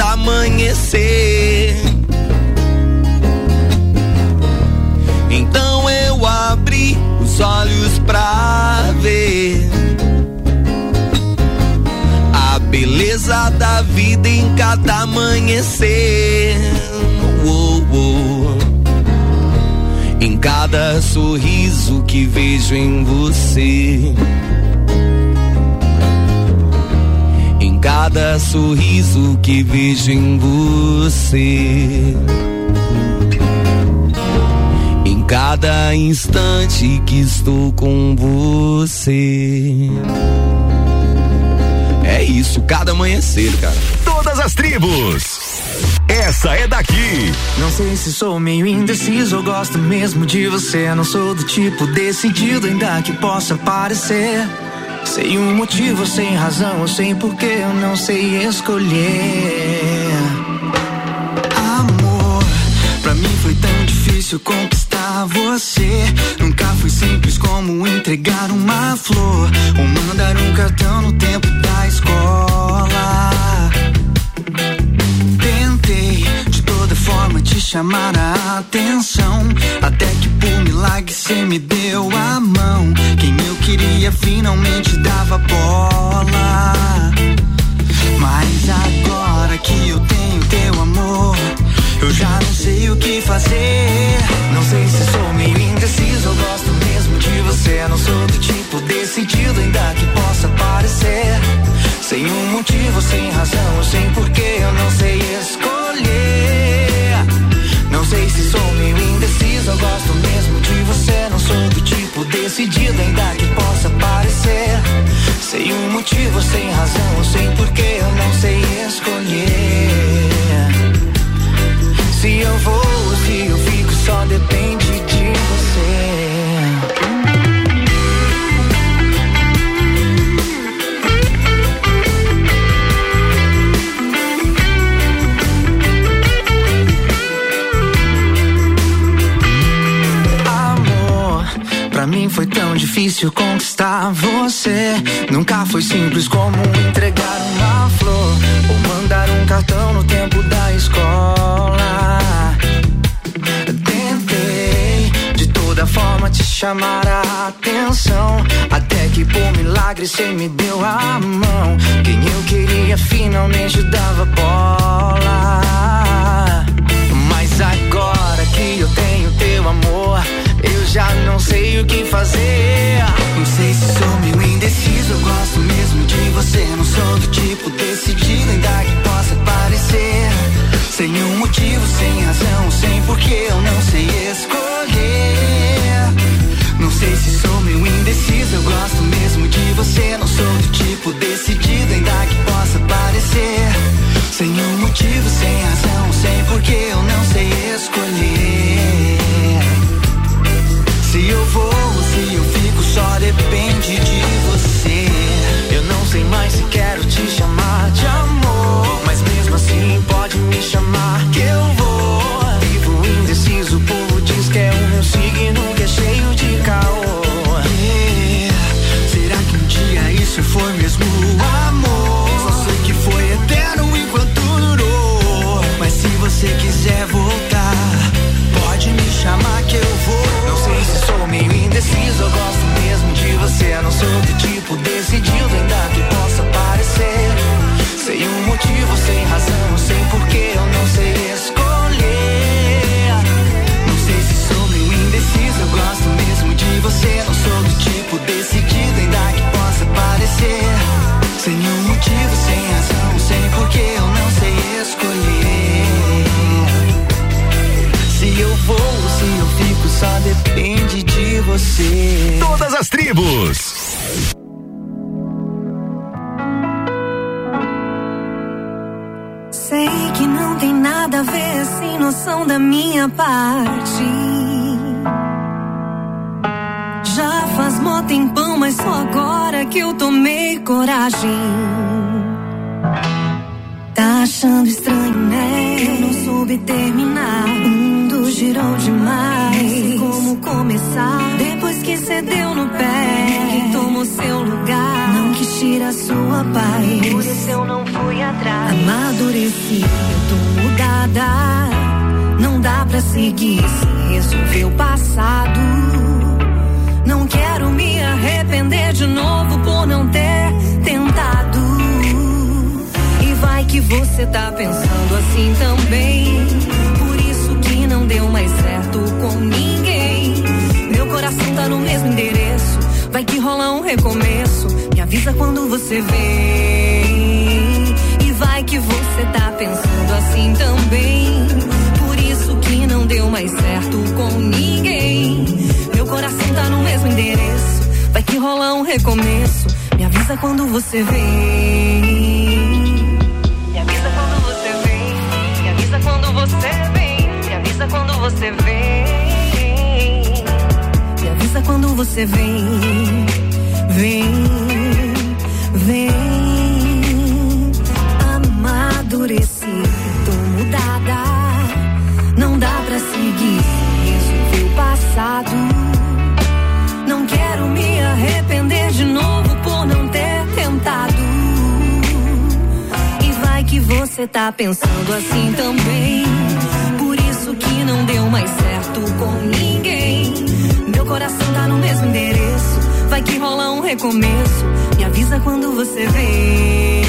cada amanhecer. Então eu abri os olhos pra ver a beleza da vida em cada amanhecer. Oh, oh. Em cada sorriso que vejo em você. Cada sorriso que vejo em você. Em cada instante que estou com você. É isso, cada amanhecer, cara. Todas as tribos. Essa é daqui. Não sei se sou meio indeciso ou gosto mesmo de você. Não sou do tipo decidido, ainda que possa parecer. Sem um motivo, sem razão, sem porquê, eu não sei escolher. Amor, pra mim foi tão difícil conquistar você. Nunca foi simples como entregar uma flor ou mandar um cartão no tempo da escola. Chamar a atenção. Até que por milagre cê me deu a mão. Quem eu queria finalmente dava bola. Mas agora que eu tenho teu amor, eu já não sei o que fazer. Não sei se sou meio indeciso, eu gosto mesmo de você. Não sou do tipo decidido, ainda que possa parecer. Sem um motivo, sem razão, sem porquê, eu não sei escolher. Não sei se sou meio indeciso, eu gosto mesmo de você. Não sou do tipo decidido, ainda que possa parecer. Sem um motivo, sem razão, sem porquê, eu não sei escolher. Se eu vou ou se eu fico, só depende pra mim foi tão difícil conquistar você. Nunca foi simples como entregar uma flor ou mandar um cartão no tempo da escola. Tentei de toda forma te chamar a atenção. Até que por milagre cê me deu a mão. Quem eu queria finalmente dava bola. Mas agora que eu tenho teu amor, já não sei o que fazer. Não sei se sou meio indeciso, eu gosto mesmo de você. Não sou do tipo decidido, ainda que possa parecer. Sem um motivo, sem razão, sem porquê, eu não sei escolher. Não sei se sou meio indeciso, eu gosto mesmo de você. Não sou do tipo decidido, ainda que possa parecer. Sem um motivo, sem razão, sem porquê, eu não sei escolher. Eu vou ou se eu fico, só depende de você. Eu não sei mais se quero te chamar de amor. Não sou do tipo decidido, ainda que possa parecer. Sem um motivo, sem razão, sem porquê, eu não sei escolher. Não sei se sou meio indeciso, eu gosto mesmo de você. Não sou do tipo decidido, ainda que possa parecer. Sem um motivo, sem razão, sem porquê, eu não sei escolher. Se eu vou ou se eu fico, só depende de você. Todas as tribos. Tem nada a ver sem noção da minha parte. Já faz mó tempão, mas só agora que eu tomei coragem. Tá achando estranho, né? Eu não soube terminar. O mundo girou demais. Nem sei como começar. Que cedeu no pé, que tomou seu lugar. Não quis tirar sua paz. Por isso eu não fui atrás. Amadureci, eu tô mudada. Não dá pra seguir sem resolver o passado. Não quero me arrepender de novo por não ter tentado. E vai que você tá pensando assim também. Por isso que não deu mais certo com ninguém. Meu coração tá no mesmo endereço. Vai que rola um recomeço. Me avisa quando você vem. E vai que você tá pensando assim também. Por isso que não deu mais certo com ninguém. Meu coração tá no mesmo endereço. Vai que rola um recomeço. Me avisa quando você vem. Me avisa quando você vem. Me avisa quando você vem. Me avisa quando você vem. Avisa quando você vem. Vem, vem. Amadureci, tô mudada. Não dá pra seguir sem resolver o passado. Não quero me arrepender de novo por não ter tentado. E vai que você tá pensando assim também. Por isso que não deu mais certo com ninguém. Meu coração tá no mesmo endereço. Vai que rola um recomeço. Me avisa quando você vem.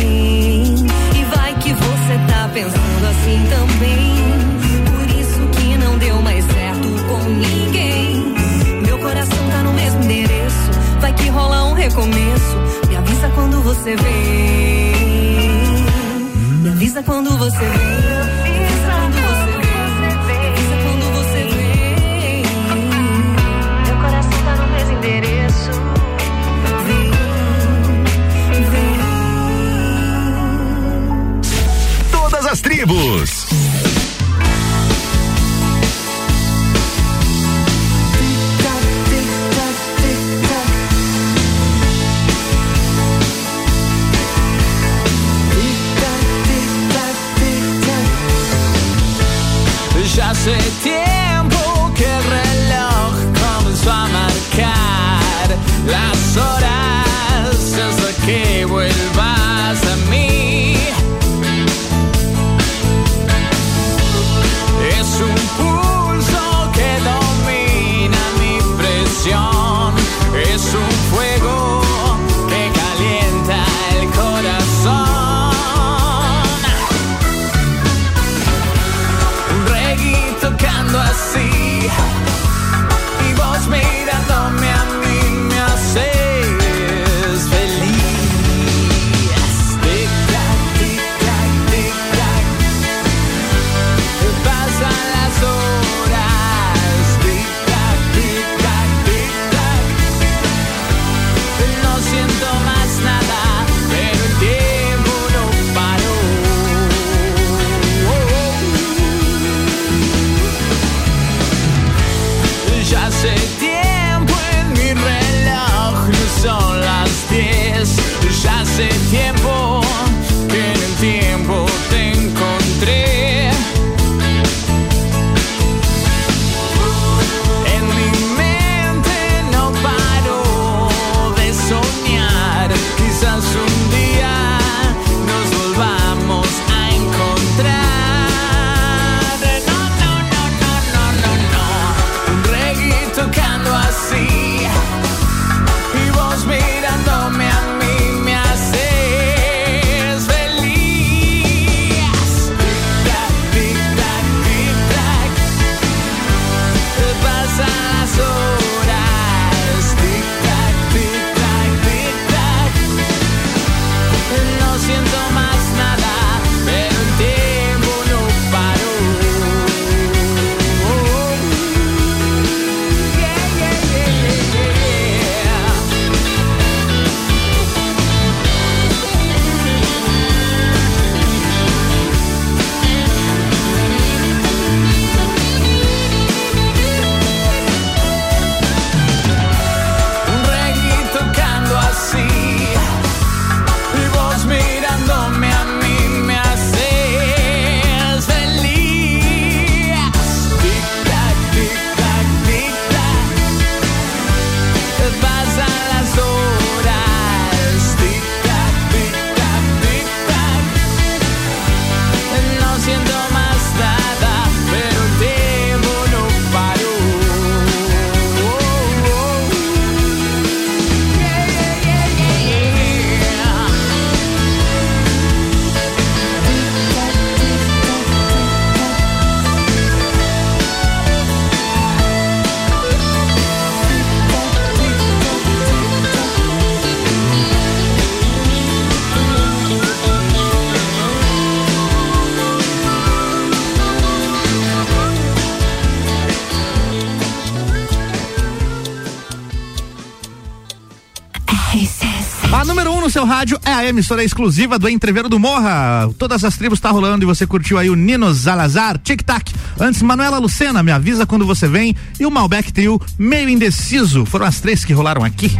Seu rádio é a emissora exclusiva do Entreveiro do Morra. Todas as tribos tá rolando e você curtiu aí o Nino Zalazar, Tic Tac. Antes, Manuela Lucena, me avisa quando você vem. E o Malbec Trio, meio indeciso. Foram as três que rolaram aqui.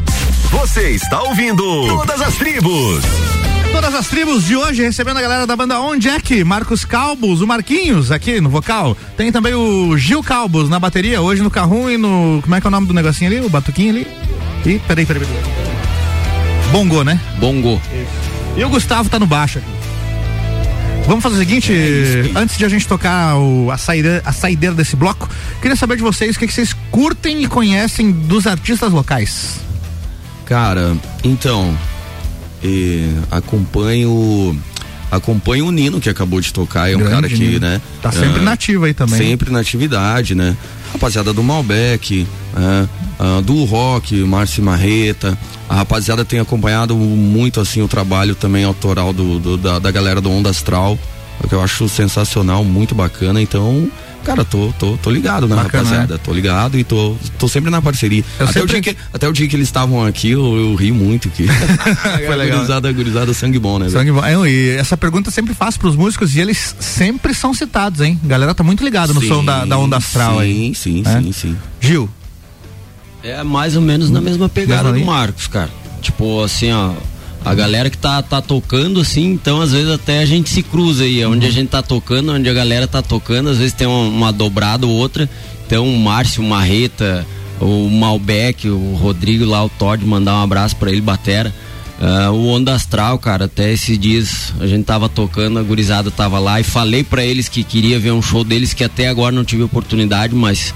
Você está ouvindo Todas as Tribos. Todas as tribos de hoje recebendo a galera da banda On Jack, Marcos Calbos, o Marquinhos aqui no vocal. Tem também o Gil Calbos na bateria, hoje no carrum e no. Como é que é o nome do negocinho ali? O batuquinho ali? Ih, peraí, peraí, peraí. Bongo, né? Bongo. E o Gustavo tá no baixo aqui. Vamos fazer o seguinte, antes de a gente tocar o, a, saída, a saideira desse bloco, queria saber de vocês o que, que vocês curtem e conhecem dos artistas locais. Cara, então, eh, acompanho acompanho o Nino que acabou de tocar, é um Grande cara que, Nino. né? Tá sempre ah, na ativa aí também. Sempre na atividade, né? Rapaziada do Malbec, ah, ah, do Rock, Márcio Marreta. A rapaziada tem acompanhado muito assim o trabalho também autoral do, do- da, da galera do Onda Astral, o que eu acho sensacional, muito bacana. Então, cara, tô, tô, tô ligado na Bacana, rapaziada, tô ligado e tô, tô sempre na parceria. Eu Até, o sempre- dia que, até o dia que eles estavam aqui, eu, eu ri muito que Foi legal. gurizada, gurizada sangue bom, né? Sangue bom. É, e essa pergunta eu sempre faço pros músicos e eles sempre são citados, hein? A galera tá muito ligada no Sim, som da, da onda astral sim, aí. Sim, É? sim, sim. Gil. É mais ou menos na mesma pegada do. Marcos, cara. Tipo, assim, ó. A galera que tá, tá tocando, assim, então às vezes até a gente se cruza aí. Onde a gente tá tocando, onde a galera tá tocando, às vezes tem uma, uma dobrada ou outra. Então o Márcio, o Marreta, o Malbec, o Rodrigo lá, o Todd, mandar um abraço pra ele, Batera. Ah, o Onda Astral, cara, até esses dias a gente tava tocando, a gurizada tava lá e falei pra eles que queria ver um show deles, que até agora não tive oportunidade, mas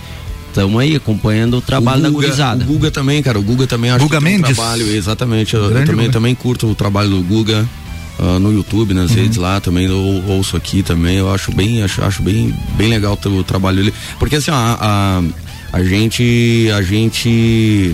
estamos aí acompanhando o trabalho da Guga- gurizada. O Guga também, cara. O Guga também acho Guga que tem um Mendes? trabalho, exatamente. Eu, eu também, também curto o trabalho do Guga. ah, no YouTube, nas redes lá também, eu ouço aqui também, eu acho bem, acho, acho bem, bem legal o trabalho ali. Porque assim, ó, a, a, a gente, a gente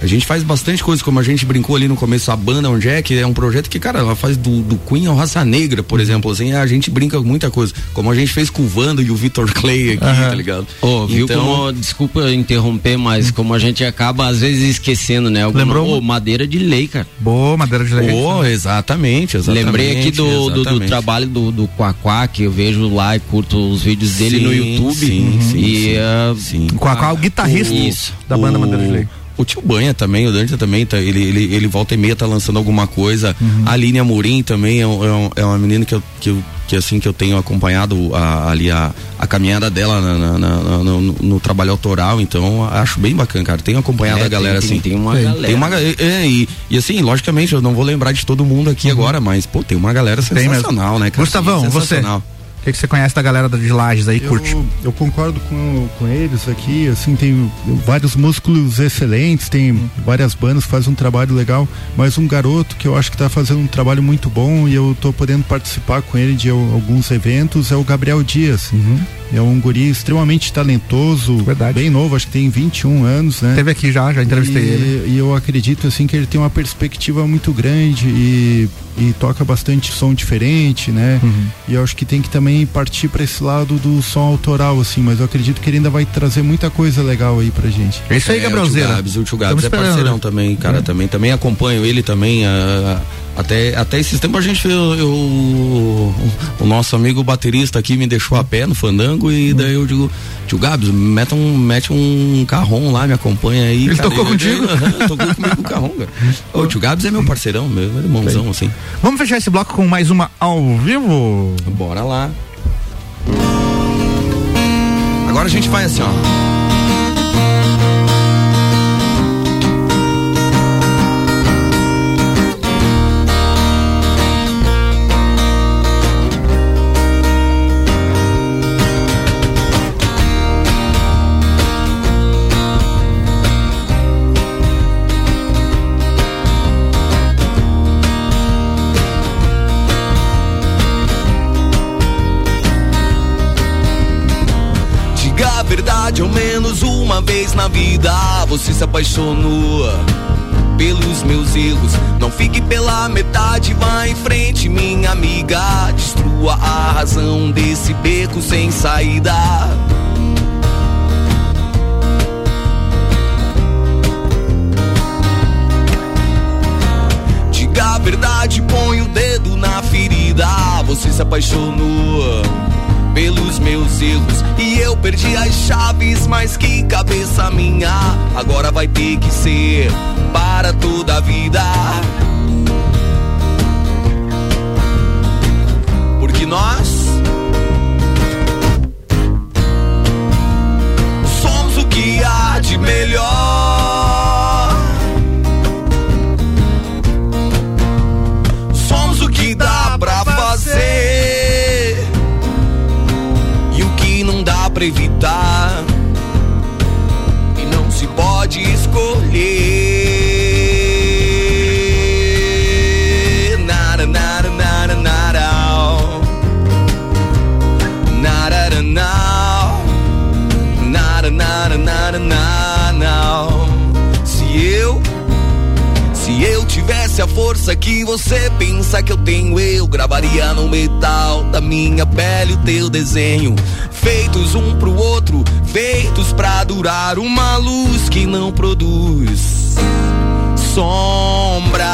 a gente faz bastante coisa, como a gente brincou ali no começo, a banda onde é, que é um projeto que, cara, ela faz do, do Queen ao Raça Negra, por exemplo, assim, a gente brinca com muita coisa, como a gente fez com o Vando e o Vitor Clay aqui, tá ligado? Ô, viu Então- como, desculpa interromper, mas como a gente acaba às vezes esquecendo, né? Alguma, Lembrou? Ô, madeira de lei, cara. Boa, madeira de lei. Pô, exatamente, exatamente. Lembrei aqui do, do, do trabalho do, do Quaquá, que eu vejo lá e curto os vídeos dele Sim, no YouTube. sim, sim, e, sim. ah, Sim. O Quacá é o guitarrista Isso. da banda Madeira de Lei. O tio Banha também, o Dante também, tá, ele, ele, ele volta e meia tá lançando alguma coisa. Uhum. A Aline Amorim também é, um- é, é uma menina que eu, que, eu, que assim que eu tenho acompanhado a- ali a, a caminhada dela na- na- na- no, no trabalho autoral, então acho bem bacana, cara. Tenho acompanhado É, a galera tem- assim. tem uma galera. Tem uma, ga- é, e, e assim, logicamente, eu não vou lembrar de todo mundo aqui agora, mas, pô, tem uma galera Uhum. Tem sensacional, né, cara? Gustavão, Sim, você? Que, que você conhece da galera de Lages aí, curte? Eu, eu concordo com, com eles aqui, assim, tem vários músculos excelentes, tem várias bandas que fazem um trabalho legal, mas um garoto que eu acho que está fazendo um trabalho muito bom e eu tô podendo participar com ele de al- alguns eventos é o Gabriel Dias. É um guri extremamente talentoso, bem novo, acho que tem 21 anos, né? Teve aqui já, já entrevistei e, ele. E eu acredito assim que ele tem uma perspectiva muito grande e, e toca bastante som diferente, né? Uhum. E eu acho que tem que também partir para esse lado do som autoral, assim, mas eu acredito que ele ainda vai trazer muita coisa legal aí pra gente. É isso aí, É, Gabrielzeira. O tio Gabs, o tio Tamo Gabs é parceirão também, cara, também, também acompanho ele também, ah, até, até esses tempos a gente, eu, eu- o nosso amigo baterista aqui me deixou a pé no fandango e daí eu digo, tio Gabs, mete um, mete um carrom lá, me acompanha aí. Ele cara, tocou eu- contigo? eu- tocou comigo o carrom, cara. O tio Gabs é meu parceirão, meu irmãozão, assim. Vamos fechar esse bloco com mais uma ao vivo? Bora lá. Agora a gente vai assim, ó. Verdade, ao menos uma vez na vida você se apaixonou pelos meus erros. Não fique pela metade, vá em frente, minha amiga. Destrua a razão desse beco sem saída. Diga a verdade, põe o dedo na ferida. Você se apaixonou pelos meus erros e eu perdi as chaves, mas que cabeça minha. Agora vai ter que ser para toda a vida. Porque nós somos o que há de melhor. Força que você pensa que eu tenho, eu gravaria no metal da minha pele o teu desenho. Feitos um pro outro, feitos pra durar uma luz que não produz sombra.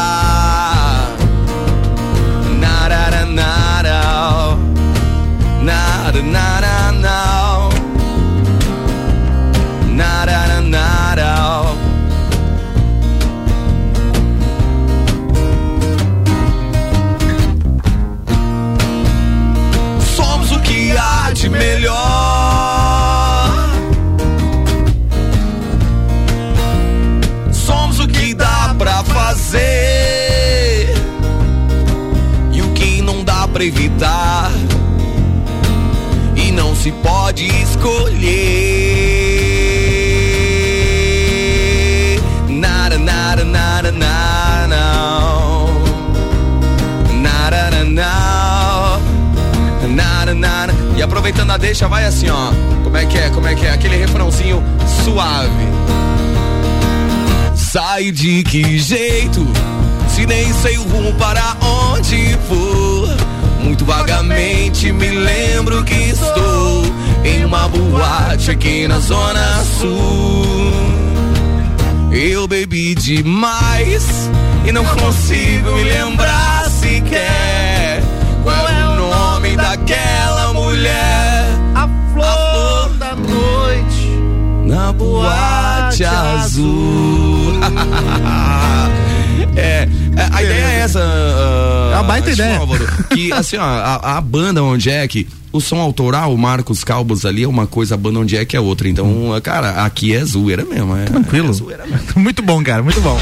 Nada, nada, nada, nada, não. melhor. Somos o que dá pra fazer e o que não dá pra evitar. E não se pode escolher. Fazendo a deixa, vai assim, ó. Como é que é? Como é que é? Aquele refrãozinho suave. Sai de que jeito? Se nem sei o rumo para onde vou. Muito vagamente me lembro que estou em uma boate aqui na Zona Sul. Eu bebi demais e não consigo me lembrar sequer qual é o nome daquela mulher. Boate azul. é, é, a ideia é essa. É uma baita ideia. Álvaro, que assim, ó, a, a banda onde é que o som autoral, o Marcos Calbos ali é uma coisa, a banda onde é que é outra. Então, cara, aqui é zoeira mesmo. É, Tranquilo. É zoeira mesmo. Muito bom, cara, muito bom.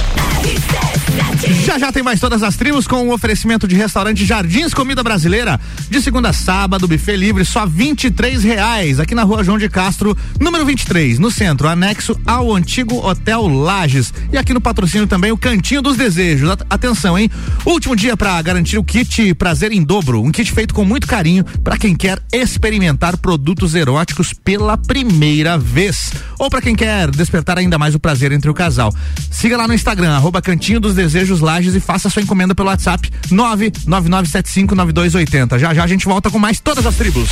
Já já tem mais todas as tribos com o oferecimento de restaurante Jardins Comida Brasileira. De segunda a sábado, buffet livre, só R$ reais aqui na rua João de Castro, número 23, no centro, anexo ao antigo Hotel Lages. E aqui no patrocínio também o Cantinho dos Desejos. At- Atenção, hein? Último dia para garantir o kit Prazer em Dobro, um kit feito com muito carinho para quem quer experimentar produtos eróticos pela primeira vez. Ou para quem quer despertar ainda mais o prazer entre o casal. Siga lá no Instagram, arroba Cantinho dos Desejos Lages e faça sua encomenda pelo WhatsApp 999759280. Já já a gente volta com mais todas as tribos.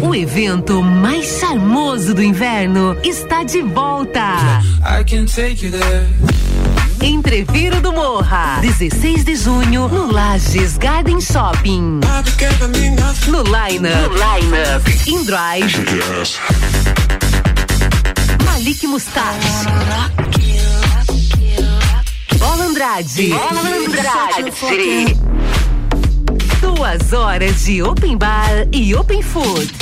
O evento mais charmoso do inverno está de volta. I can take you there. Entreviro do Morra, 16 de junho, no Lages Garden Shopping. No Line-Up, no line In Drive, Malik Mustache. Bola Andrade. Bola Andrade. Duas horas de Open Bar e Open Food.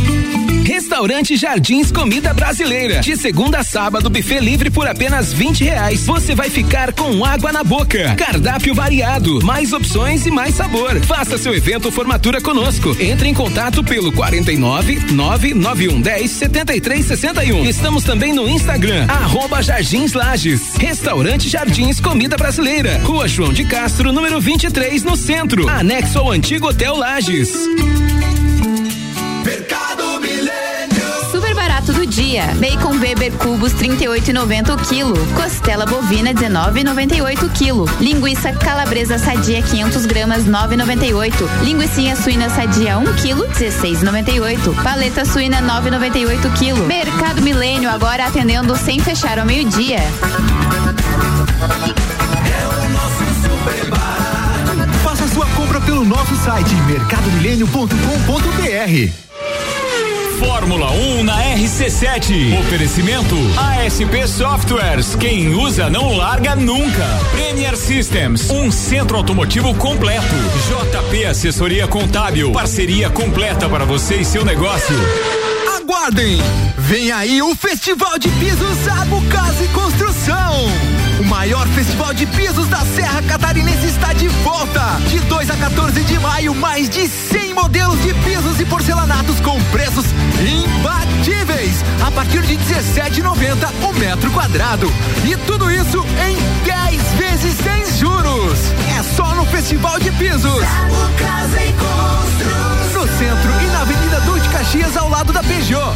Restaurante Jardins Comida Brasileira. De segunda a sábado, buffet livre por apenas 20 reais. Você vai ficar com água na boca. Cardápio variado, mais opções e mais sabor. Faça seu evento formatura conosco. Entre em contato pelo 49 991 10 73 61. Estamos também no Instagram, arroba Jardins Lages. Restaurante Jardins Comida Brasileira. Rua João de Castro, número 23, no centro. Anexo ao antigo Hotel Lages. Dia. Bacon Weber cubos 38,90 o quilo. Costela bovina 19,98 o quilo. Linguiça calabresa sadia 500 gramas 9,98. Linguiça suína sadia 1 quilo 16,98. Paleta suína 9,98 quilo. Mercado Milênio agora atendendo sem fechar ao meio-dia. Faça sua compra pelo nosso site mercadomilênio.com.br. Fórmula 1 na RC7. Oferecimento ASP Softwares. Quem usa não larga nunca. Premier Systems, um centro automotivo completo. JP Assessoria Contábil, parceria completa para você e seu negócio. Aguardem! Vem aí o Festival de Pisos Abu Casa e Construção. Maior festival de pisos da Serra Catarinense está de volta. De 2 a 14 de maio, mais de 100 modelos de pisos e porcelanatos com preços imbatíveis. A partir de 17,90 o metro quadrado. E tudo isso em 10 vezes sem juros. É só no Festival de Pisos. No centro e na Avenida Duque Caxias, ao lado da Peugeot.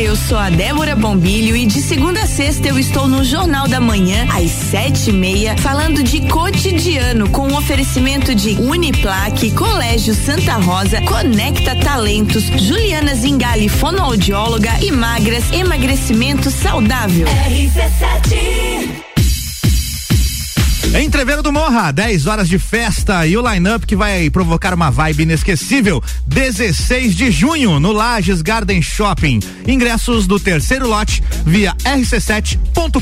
Eu sou a Débora Bombilho e de segunda a sexta eu estou no Jornal da Manhã, às sete e meia, falando de cotidiano com um oferecimento de Uniplaque, Colégio Santa Rosa, Conecta Talentos, Juliana Zingali, fonoaudióloga e magras, emagrecimento saudável. RC7 Entreveiro do Morra, 10 horas de festa e o line-up que vai provocar uma vibe inesquecível. 16 de junho no Lages Garden Shopping. Ingressos do terceiro lote via rc7.com.br.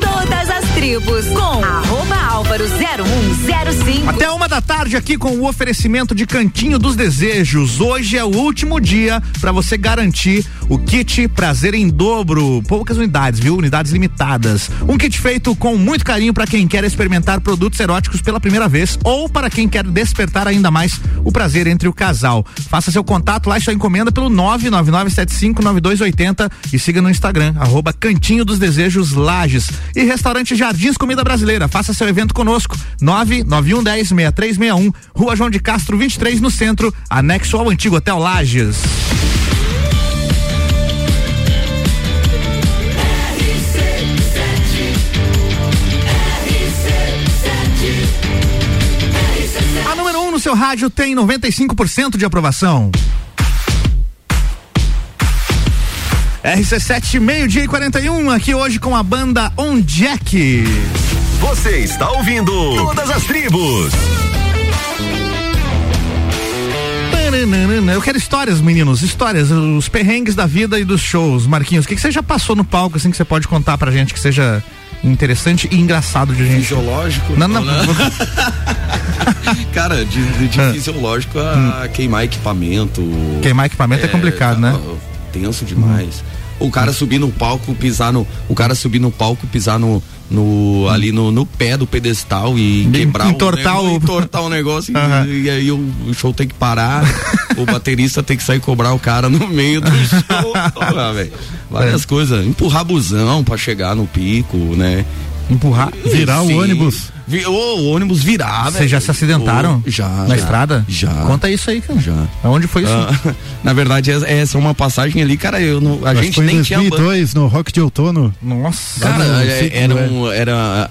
Todas as tribos com arroba álvaro 0105. Até uma da tarde aqui com o oferecimento de Cantinho dos Desejos. Hoje é o último dia para você garantir o kit Prazer em Dobro. Poucas unidades, viu? Unidades limitadas. Um kit feito com muito carinho para quem quer experimentar produtos eróticos pela primeira vez ou para quem quer despertar ainda mais o prazer entre o casal. Faça seu contato lá e sua encomenda pelo 999759280 e siga no Instagram, arroba Cantinho dos Desejos Lages. E Restaurante Jardins Comida Brasileira. Faça seu evento conosco. 991106361, Rua João de Castro 23 no centro, anexo ao antigo Hotel Lages. A número 1 um no seu rádio tem 95% de aprovação. RC7, meio-dia e 41, aqui hoje com a banda On Jack. Você está ouvindo Todas as Tribos. Eu quero histórias, meninos, histórias, os perrengues da vida e dos shows. Marquinhos, o que, que você já passou no palco, assim, que você pode contar pra gente que seja interessante e engraçado de gente? Fisiológico? Não, não. Cara, de, de- de Ah. fisiológico a queimar equipamento. Queimar equipamento é complicado, né? Tenso demais. O cara subir no palco, pisar no. O cara subir no palco, pisar no. No ali no, no pé do pedestal e quebrar entortar o, o- entortar o negócio e- e, aí o, o show tem que parar, o baterista tem que sair cobrar o cara no meio do show. Ah. Várias É. coisas. Empurrar busão pra chegar no pico, né? Empurrar, virar o ônibus. Vi, o ônibus virar, Vocês já se acidentaram? Ô, já. Na já, estrada? Já. Conta isso aí, cara. Já. Aonde foi isso? Ah, na verdade, essa essa é uma passagem ali, cara, eu não, a que gente foi em nem tinha banda. 2002, no Rock de Outono. Nossa. Cara, é- era, é. um, era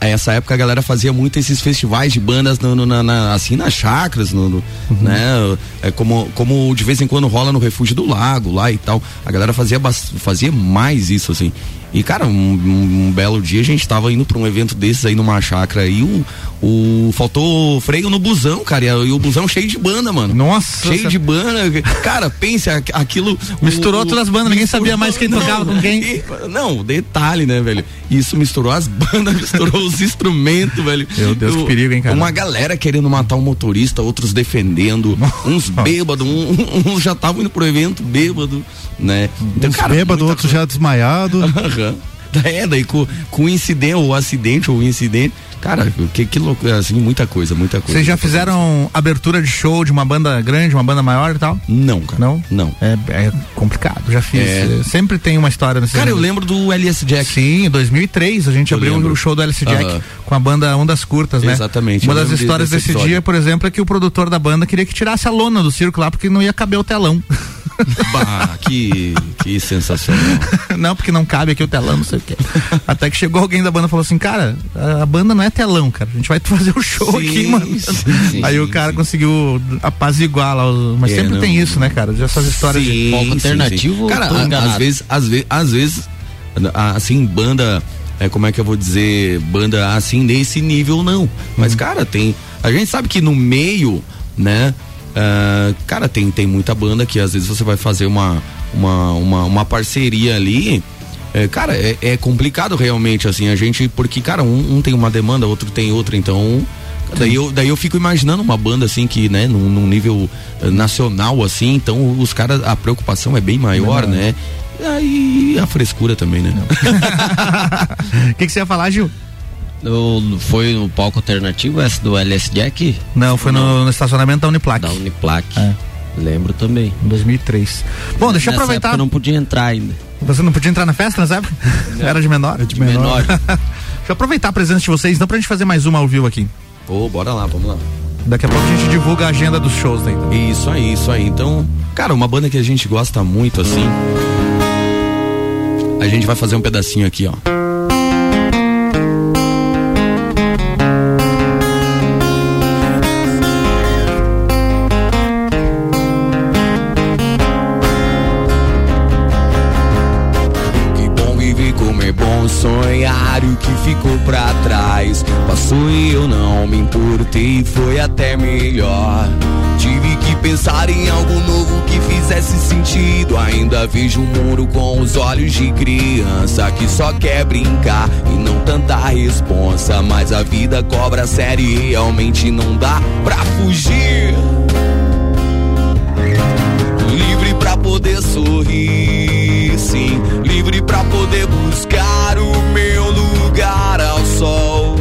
essa época a galera fazia muito esses festivais de bandas no, no- na, na- assim nas chacras, no, no- né? É como, como de vez em quando rola no Refúgio do Lago lá e tal. A galera fazia, fazia mais isso, assim. E, cara, um, um- um belo dia a gente tava indo pra um evento desses aí numa chácara e o, o faltou freio no busão, cara. E, e o busão cheio de banda, mano. Nossa. Cheio de banda. Cara, pense aqu- aquilo. Misturou o- todas as bandas, ninguém sabia mais quem tocava com quem. e- Não, detalhe, né, velho? Isso misturou as bandas, misturou os instrumentos, velho. Meu Deus, que O- perigo, hein, cara? Uma galera querendo matar um motorista, outros defendendo, uns bêbados, um, uns já estavam indo pro evento bêbado, né? Então, Uns cara, bêbados, muita outros já desmaiado. Aham. É, daí com, com o incidente, ou acidente, ou incidente. Cara, que, que loucura, assim, muita coisa, muita coisa. Vocês já fizeram abertura de show de uma banda grande, uma banda maior e tal? Não, cara. Não? Não. É, é complicado, já fiz. É. Sempre tem uma história nesse Cara, eu lembro do LS Jack. Sim, em 2003 a gente Eu abriu lembro. o show do LS Jack com a banda Ondas Curtas, né? Exatamente, Uma das histórias desse desse dia, por exemplo, é que o produtor da banda queria que tirasse a lona do circo lá porque não ia caber o telão. Bah, que, que sensacional. não, porque não cabe aqui o telão, não sei o quê. Até que chegou alguém da banda e falou assim, cara, a banda não é telão, cara. A gente vai fazer o show Sim, aqui, mano. sim, sim, Aí o sim, cara conseguiu apaziguar lá. os- Mas É, sempre não. tem isso, né, cara? Essas histórias Sim, de sim, sim. Cara, a- às vezes, às vezes, às vezes, assim, banda, é, como é que eu vou dizer, banda assim, nesse nível não. Mas, Uhum. cara, tem. A gente sabe que no meio, né? Ah, cara, tem, tem muita banda que às vezes você vai fazer uma, uma, uma, uma parceria ali. é, cara, é, é complicado realmente, assim, a gente, porque, cara, um, um tem uma demanda, outro tem outra, então. Daí eu, daí eu fico imaginando uma banda assim que, né, num, num nível eh, nacional assim, então os caras, a preocupação é bem maior, Não. né? E aí a frescura também, né? O que, que você ia falar, Gil? No- foi no palco alternativo essa do LS Jack? Não, foi no, no estacionamento da Uniplac. Da Uniplac. É. Lembro também. Em 2003. Bom, deixa eu aproveitar. época eu não podia entrar ainda. Você não podia entrar na festa nessa época? Era de menor? de menor. Deixa eu aproveitar a presença de vocês, então, pra gente fazer mais uma ao vivo aqui. Ô, bora lá, vamos lá. Daqui a pouco a gente divulga a agenda dos shows daí. Isso aí, isso aí. Então, cara, uma banda que a gente gosta muito, assim. A gente vai fazer um pedacinho aqui, ó. Que ficou pra trás passou e eu não me importei, foi até melhor. Tive que pensar em algo novo que fizesse sentido. Ainda vejo um muro com os olhos de criança que só quer brincar e não tanta responsa. Mas a vida cobra sério e realmente não dá pra fugir livre pra poder sorrir, sim, livre pra poder buscar o meu lugar ao sol.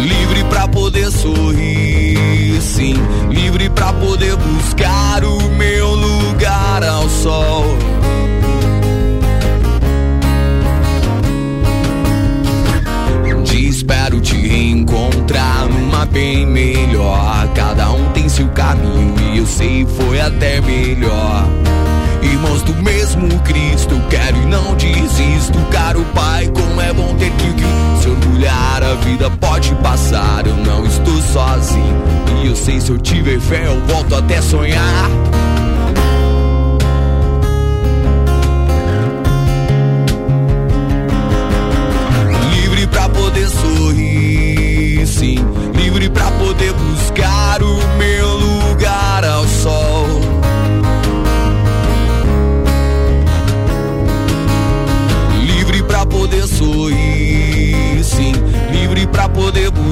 Livre pra poder sorrir, sim, livre pra poder buscar o meu lugar ao sol. Espero te reencontrar numa bem melhor. Cada um tem seu caminho e eu sei foi até melhor. Irmãos do mesmo Cristo, quero e não desisto. Caro Pai, como é bom ter que, que se orgulhar. A vida pode passar, eu não estou sozinho. E eu sei se eu tiver fé, eu volto até sonhar. livre pra poder sorrir,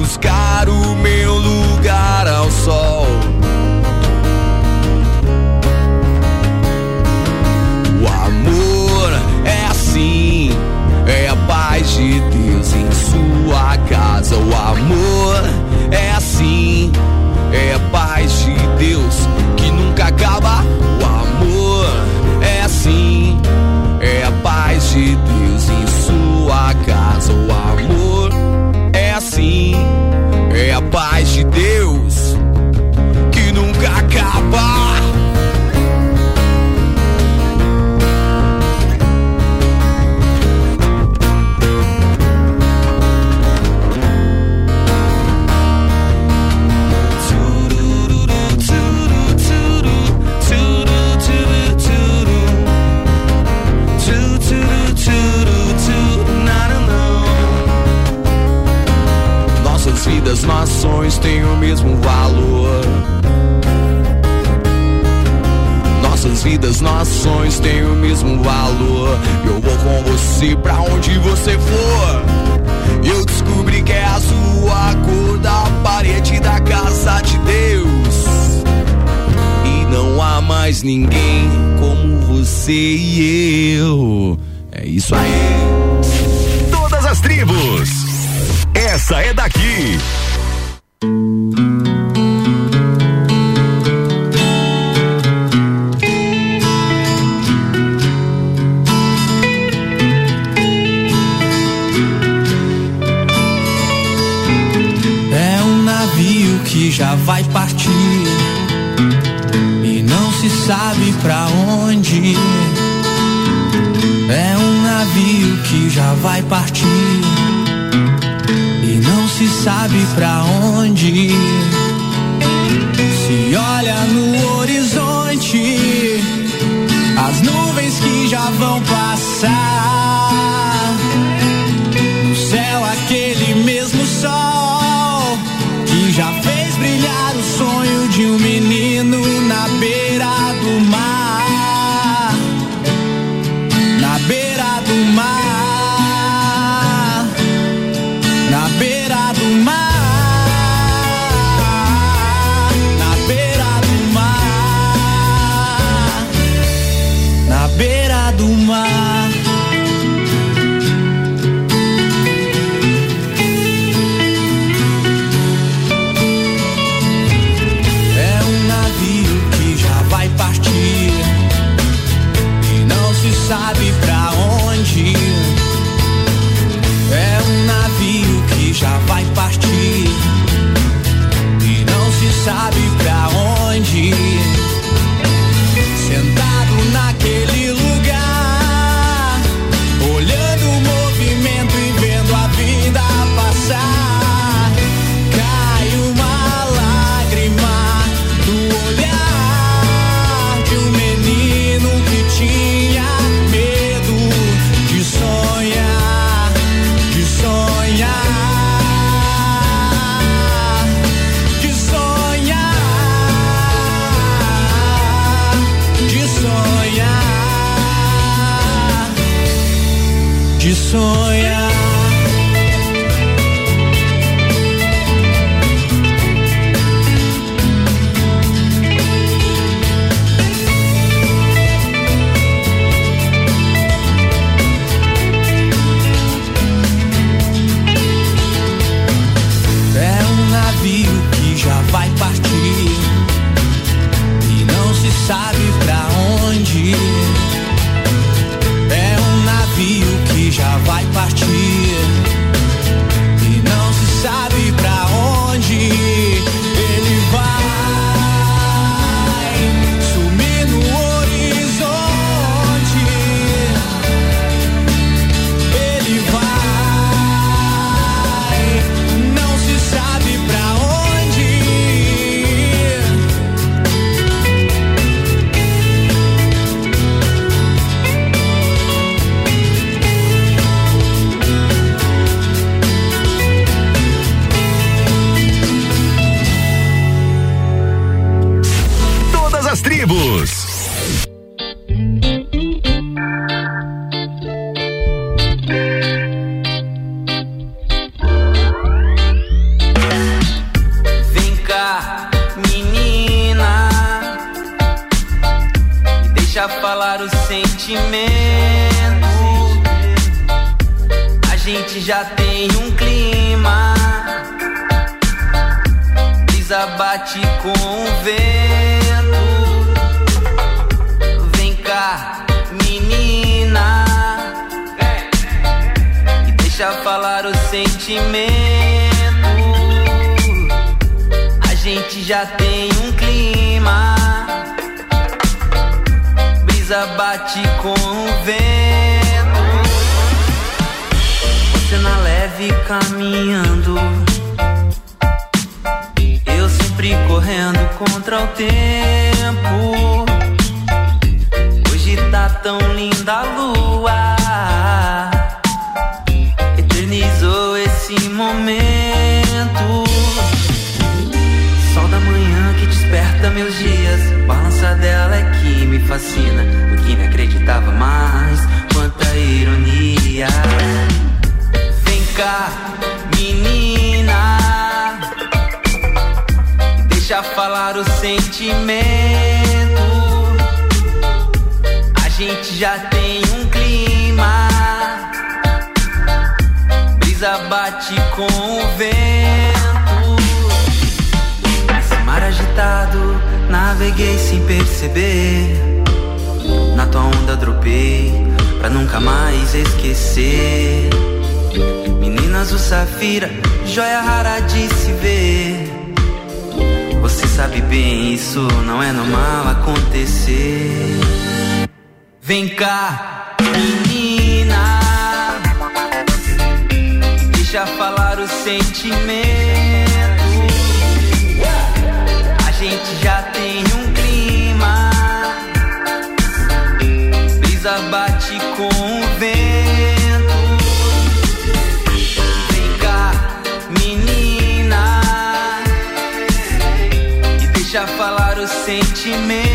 buscar o meu lugar ao sol. O amor é assim, é a paz de Deus em sua casa. Você pra onde você for. Eu descobri que é a sua cor da parede da casa de Deus. E não há mais ninguém como você e eu. É isso aí. Todas as tribos. Essa é daqui. Navio que já vai partir e não se sabe pra onde. Se olha no horizonte, as nuvens que já vão passar. vira, joia rara de se ver. Você sabe bem, isso não é normal acontecer. Vem cá, menina, deixa falar o sentimento. A gente já Me.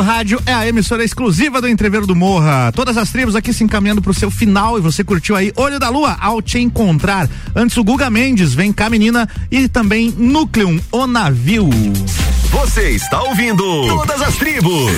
Rádio é a emissora exclusiva do Entreveiro do Morra. Todas as tribos aqui se encaminhando pro seu final e você curtiu aí Olho da Lua ao te encontrar. Antes o Guga Mendes, vem cá menina e também Núcleum, o navio. Você está ouvindo Todas as Tribos.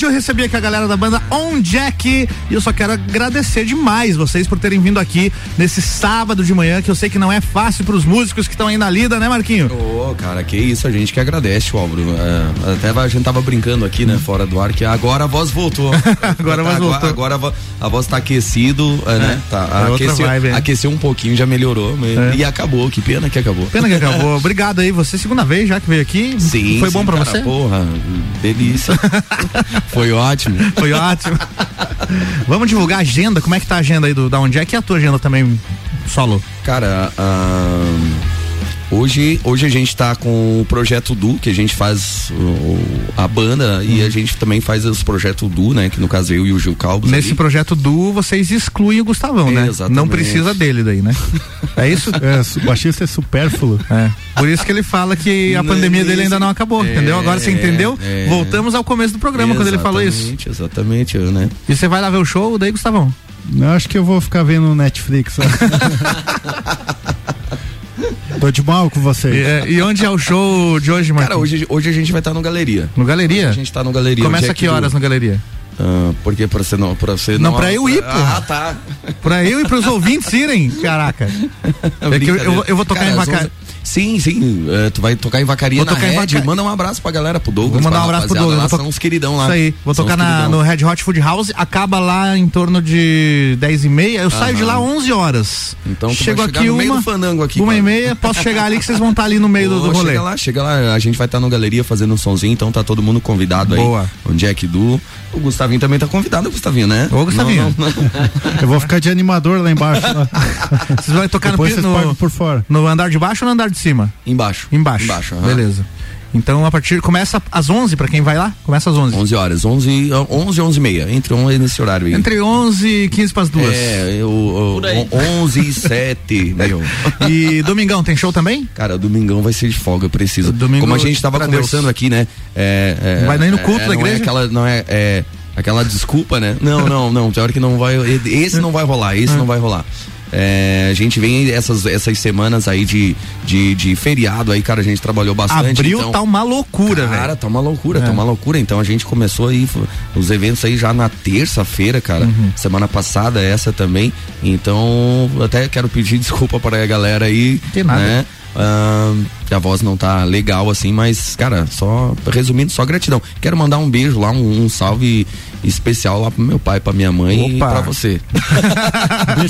Hoje eu recebi aqui a galera da banda On Jack e eu só quero agradecer demais vocês por terem vindo aqui nesse sábado de manhã, que eu sei que não é fácil pros músicos que estão aí na lida, né, Marquinho? Cara, que isso, a gente que agradece, Álvaro. É, até a gente tava brincando aqui, né, fora do ar, que agora a voz voltou. agora a voz voltou. Agora, agora a voz tá aquecido, é, né? Tá, é aqueceu, vibe, é. aqueceu um pouquinho, já melhorou. mas- É. E acabou, que pena que acabou. Pena que acabou. Obrigado aí, você segunda vez já que veio aqui. Sim. Foi bom sim, pra cara, você? Porra, delícia. Foi ótimo. Foi ótimo. Vamos divulgar a agenda, como é que tá a agenda aí do da onde é que é a tua agenda também solo? Cara, ahn, hoje, hoje a gente tá com o projeto Du, que a gente faz o- a banda e Uhum. a gente também faz os projetos Du, né? Que no caso eu e o Gil Calbos. Nesse ali. projeto do vocês excluem o Gustavão, né? Exatamente. Não precisa dele daí, né? É isso? É, o baixista é supérfluo. É. Por isso que ele fala que a Não, pandemia dele ainda não acabou, é, entendeu? Agora você entendeu? é. Voltamos ao começo do programa quando ele falou isso. Exatamente, Exatamente, né? E você vai lá ver o show daí, Gustavão? Eu acho que eu vou ficar vendo no Netflix. Tô de mal com vocês. E, é, e onde é o show de hoje, Cara, Marquinhos? hoje, hoje a gente vai estar no Galeria. No Galeria? A gente tá no Galeria. Começa Hoje é que do- horas no Galeria? Ah, porque pra você não. Pra você Não, pra eu ir, pô. Ah, tá. Pra eu e pros ouvintes irem, caraca. É que eu, eu vou- eu vou tocar Cara, em. 11 Sim, sim. é, tu vai tocar em Vacaria Vou na Red. Vaca- Manda um abraço pra galera, pro Douglas. Vou mandar um abraço pro Douglas. Lá, to- são os queridão lá. Isso aí. Vou São tocar na, no Red Hot Food House, acaba lá em torno de 10 e meia. Eu saio de lá Aham. 11 horas. Então tu Chego aqui no meio uma, do fandango aqui, uma e cara. meia, posso chegar ali que vocês vão estar ali no meio do, do rolê. Chega lá, chega lá. A gente vai estar no Galeria fazendo um sonzinho, então tá todo mundo convidado aí. Boa. O Jack Du. O Gustavinho também tá convidado, Gustavinho, né? Ô, Gustavinho. Não, não, não. Eu vou ficar de animador lá embaixo. Vocês vão tocar no, Depois pi- vocês pagam no, por fora. no andar de baixo ou no andar de cima? Embaixo. Embaixo. Embaixo, aham. Beleza. Então a partir começa às 11 pra quem vai lá? Começa às 11. 11 horas, 11, 11 11 e meia. Entre 11 nesse horário aí. Entre 11 e 15 para as duas. É, eu, eu, Por aí. 11 e 7, meu. E domingão tem show também? Cara, domingão vai ser de folga, preciso. Domingo Como a gente tava conversando Deus. aqui, né? É, é, Vai nem no é, culto da não igreja? É aquela, não é, é aquela desculpa, né? Não, não, não. Pior que não vai. Esse não vai rolar, esse não vai rolar. É, a gente vem essas, essas semanas aí de, de, de feriado aí, cara, a gente trabalhou bastante. Abril então, tá uma loucura, velho. Cara, tá uma loucura, É. tá uma loucura. Então a gente começou aí os eventos aí já na terça-feira, cara. Uhum. Semana passada, essa também. Então, até quero pedir desculpa para a galera aí. Tem nada. Né? Que a voz não tá legal assim, mas, cara, só resumindo, só gratidão. Quero mandar um beijo lá, um, um salve especial lá pro meu pai, pra minha mãe e Opa. pra você.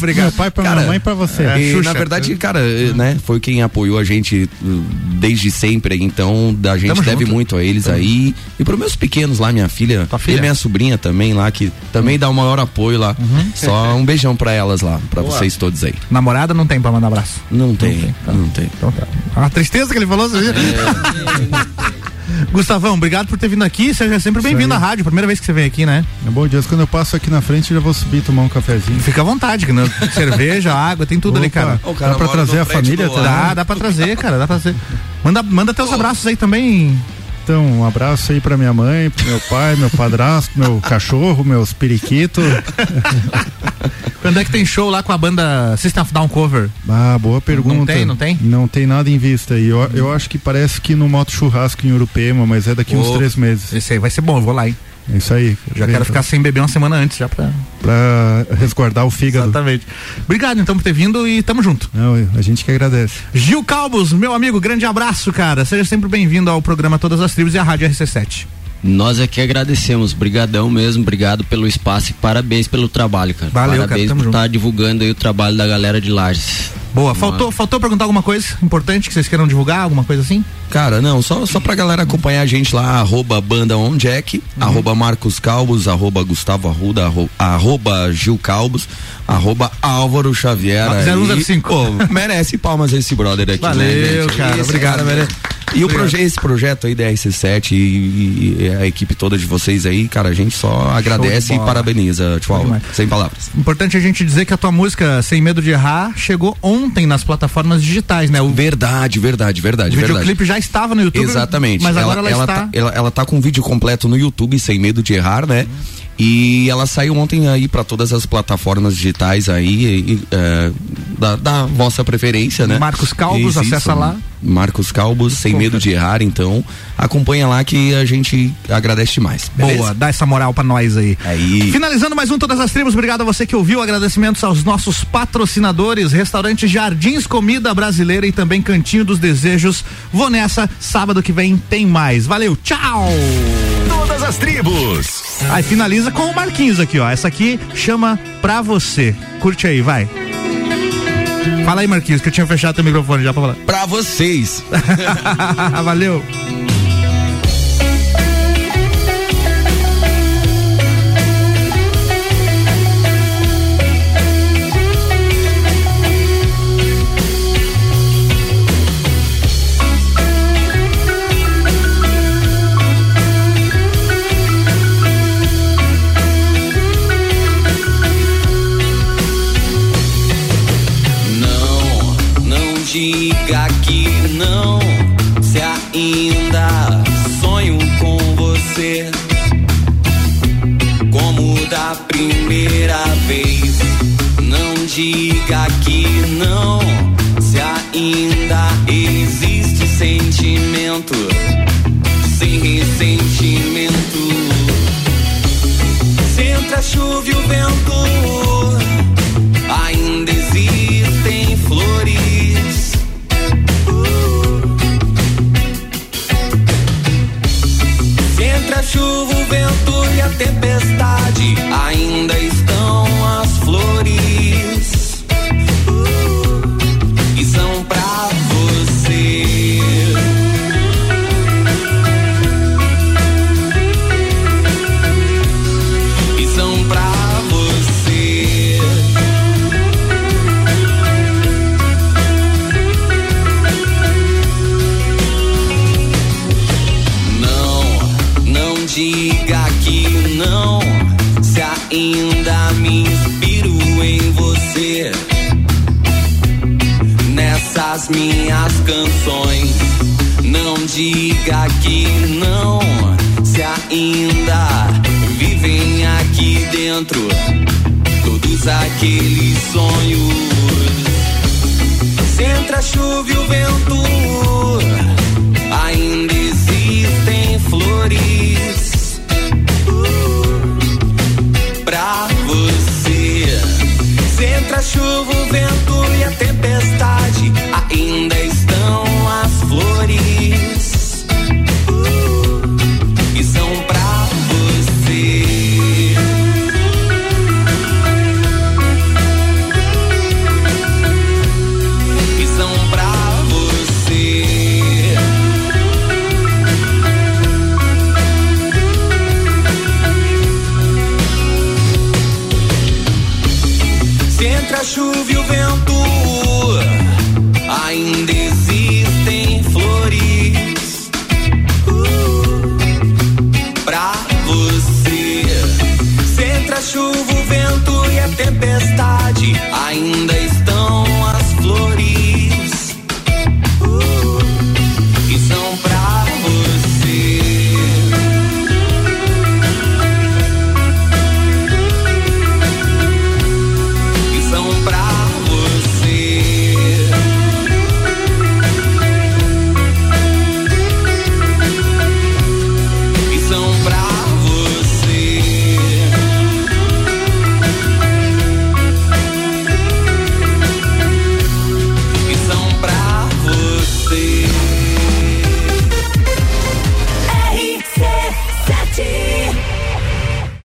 Pro meu pai, pra minha mãe e pra você. É, E, Xuxa. na verdade, cara, eh, né, foi quem apoiou a gente uh, desde sempre, então a gente Tamo deve junto. muito a eles aí. E pros meus pequenos lá, minha filha, filha? e minha sobrinha também lá, que também dá o maior apoio lá. Só um beijão pra elas lá, pra Boa. vocês todos aí. Namorada não tem pra mandar abraço. Não tem, tá. não tem. Então tá. A tristeza que ele falou, você viu? Gustavão, obrigado por ter vindo aqui. Seja sempre bem-vindo à rádio. Primeira vez que você vem aqui, né? É bom Deus, quando eu passo aqui na frente, eu já vou subir e tomar um cafezinho. Fica à vontade, que, né? cerveja, água, tem tudo ali, Opa. cara. Ô, cara, Dá pra trazer a família? Dá, dá pra trazer, cara, dá pra trazer. Manda, manda teus abraços aí também. Então, um abraço aí pra minha mãe, pro meu pai, meu padrasto, meu cachorro, meus periquitos. Quando é que tem show lá com a banda System of Down Cover? Ah, boa pergunta. Não tem, não tem? Não tem nada em vista aí. Eu, eu acho que parece que no Moto Churrasco em Urupema, mas é daqui uns Ô, três meses. Esse aí vai ser bom, eu vou lá, hein? É isso aí. Já Vem quero ficar sem beber uma semana antes, já pra. Pra resguardar o fígado. Exatamente. Obrigado então por ter vindo e tamo junto. Não, a gente que agradece. Gil Calbos, meu amigo, grande abraço, cara. Seja sempre bem-vindo ao programa Todas as Tribos e à Rádio RC7. Nós é que agradecemos, brigadão mesmo, obrigado pelo espaço e parabéns pelo trabalho, cara. Valeu, cara, parabéns tamo por estar divulgando aí o trabalho da galera de Lages. Boa, faltou, faltou perguntar alguma coisa importante que vocês queiram divulgar, alguma coisa assim? Cara, não, só, só pra galera acompanhar a gente lá, arroba banda on Jack, arroba Marcos Calbos, arroba Gustavo Arruda, arro- arroba Gil Calbos, arroba Álvaro Xavier. Aí. 0105. Pô, merece palmas esse brother aqui, né, Valeu, gente? cara, Esse obrigado. mere- E o proje esse projeto aí da RC7 e, e- e a equipe toda de vocês aí, cara, a gente só agradece e parabeniza, demais. Sem palavras. Importante a gente dizer que a tua música Sem Medo de Errar chegou ontem nas plataformas digitais, né? O Verdade, verdade, verdade, o verdade. videoclipe já estava no YouTube. Exatamente. Mas agora ela, está. Tá, ela, ela tá com um vídeo completo no YouTube, sem medo de errar, né? E ela saiu ontem aí para todas as plataformas digitais aí, e, é, da, da vossa preferência, né? Marcos Calbos, Isso, acessa lá. Marcos Calbos, sem medo de errar, então acompanha lá que a gente agradece demais. beleza? Boa, dá essa moral pra nós aí. Aí. Finalizando mais um Todas as Tribos, obrigado a você que ouviu, agradecimentos aos nossos patrocinadores, restaurante Jardins Comida Brasileira e também Cantinho dos Desejos. Vou nessa, sábado que vem tem mais. Valeu, tchau! Todas as tribos. Aí finaliza com o Marquinhos aqui, ó. Essa aqui chama Pra Você. Curte aí, vai. Fala aí, Marquinhos, que eu tinha fechado teu microfone já pra falar. Pra vocês. Valeu. Chuva e o vento diga que não, se ainda vivem aqui dentro todos aqueles sonhos. Se entra a chuva e o vento, ainda existem flores uh, pra você. Se entra a chuva, o vento e a tempestade.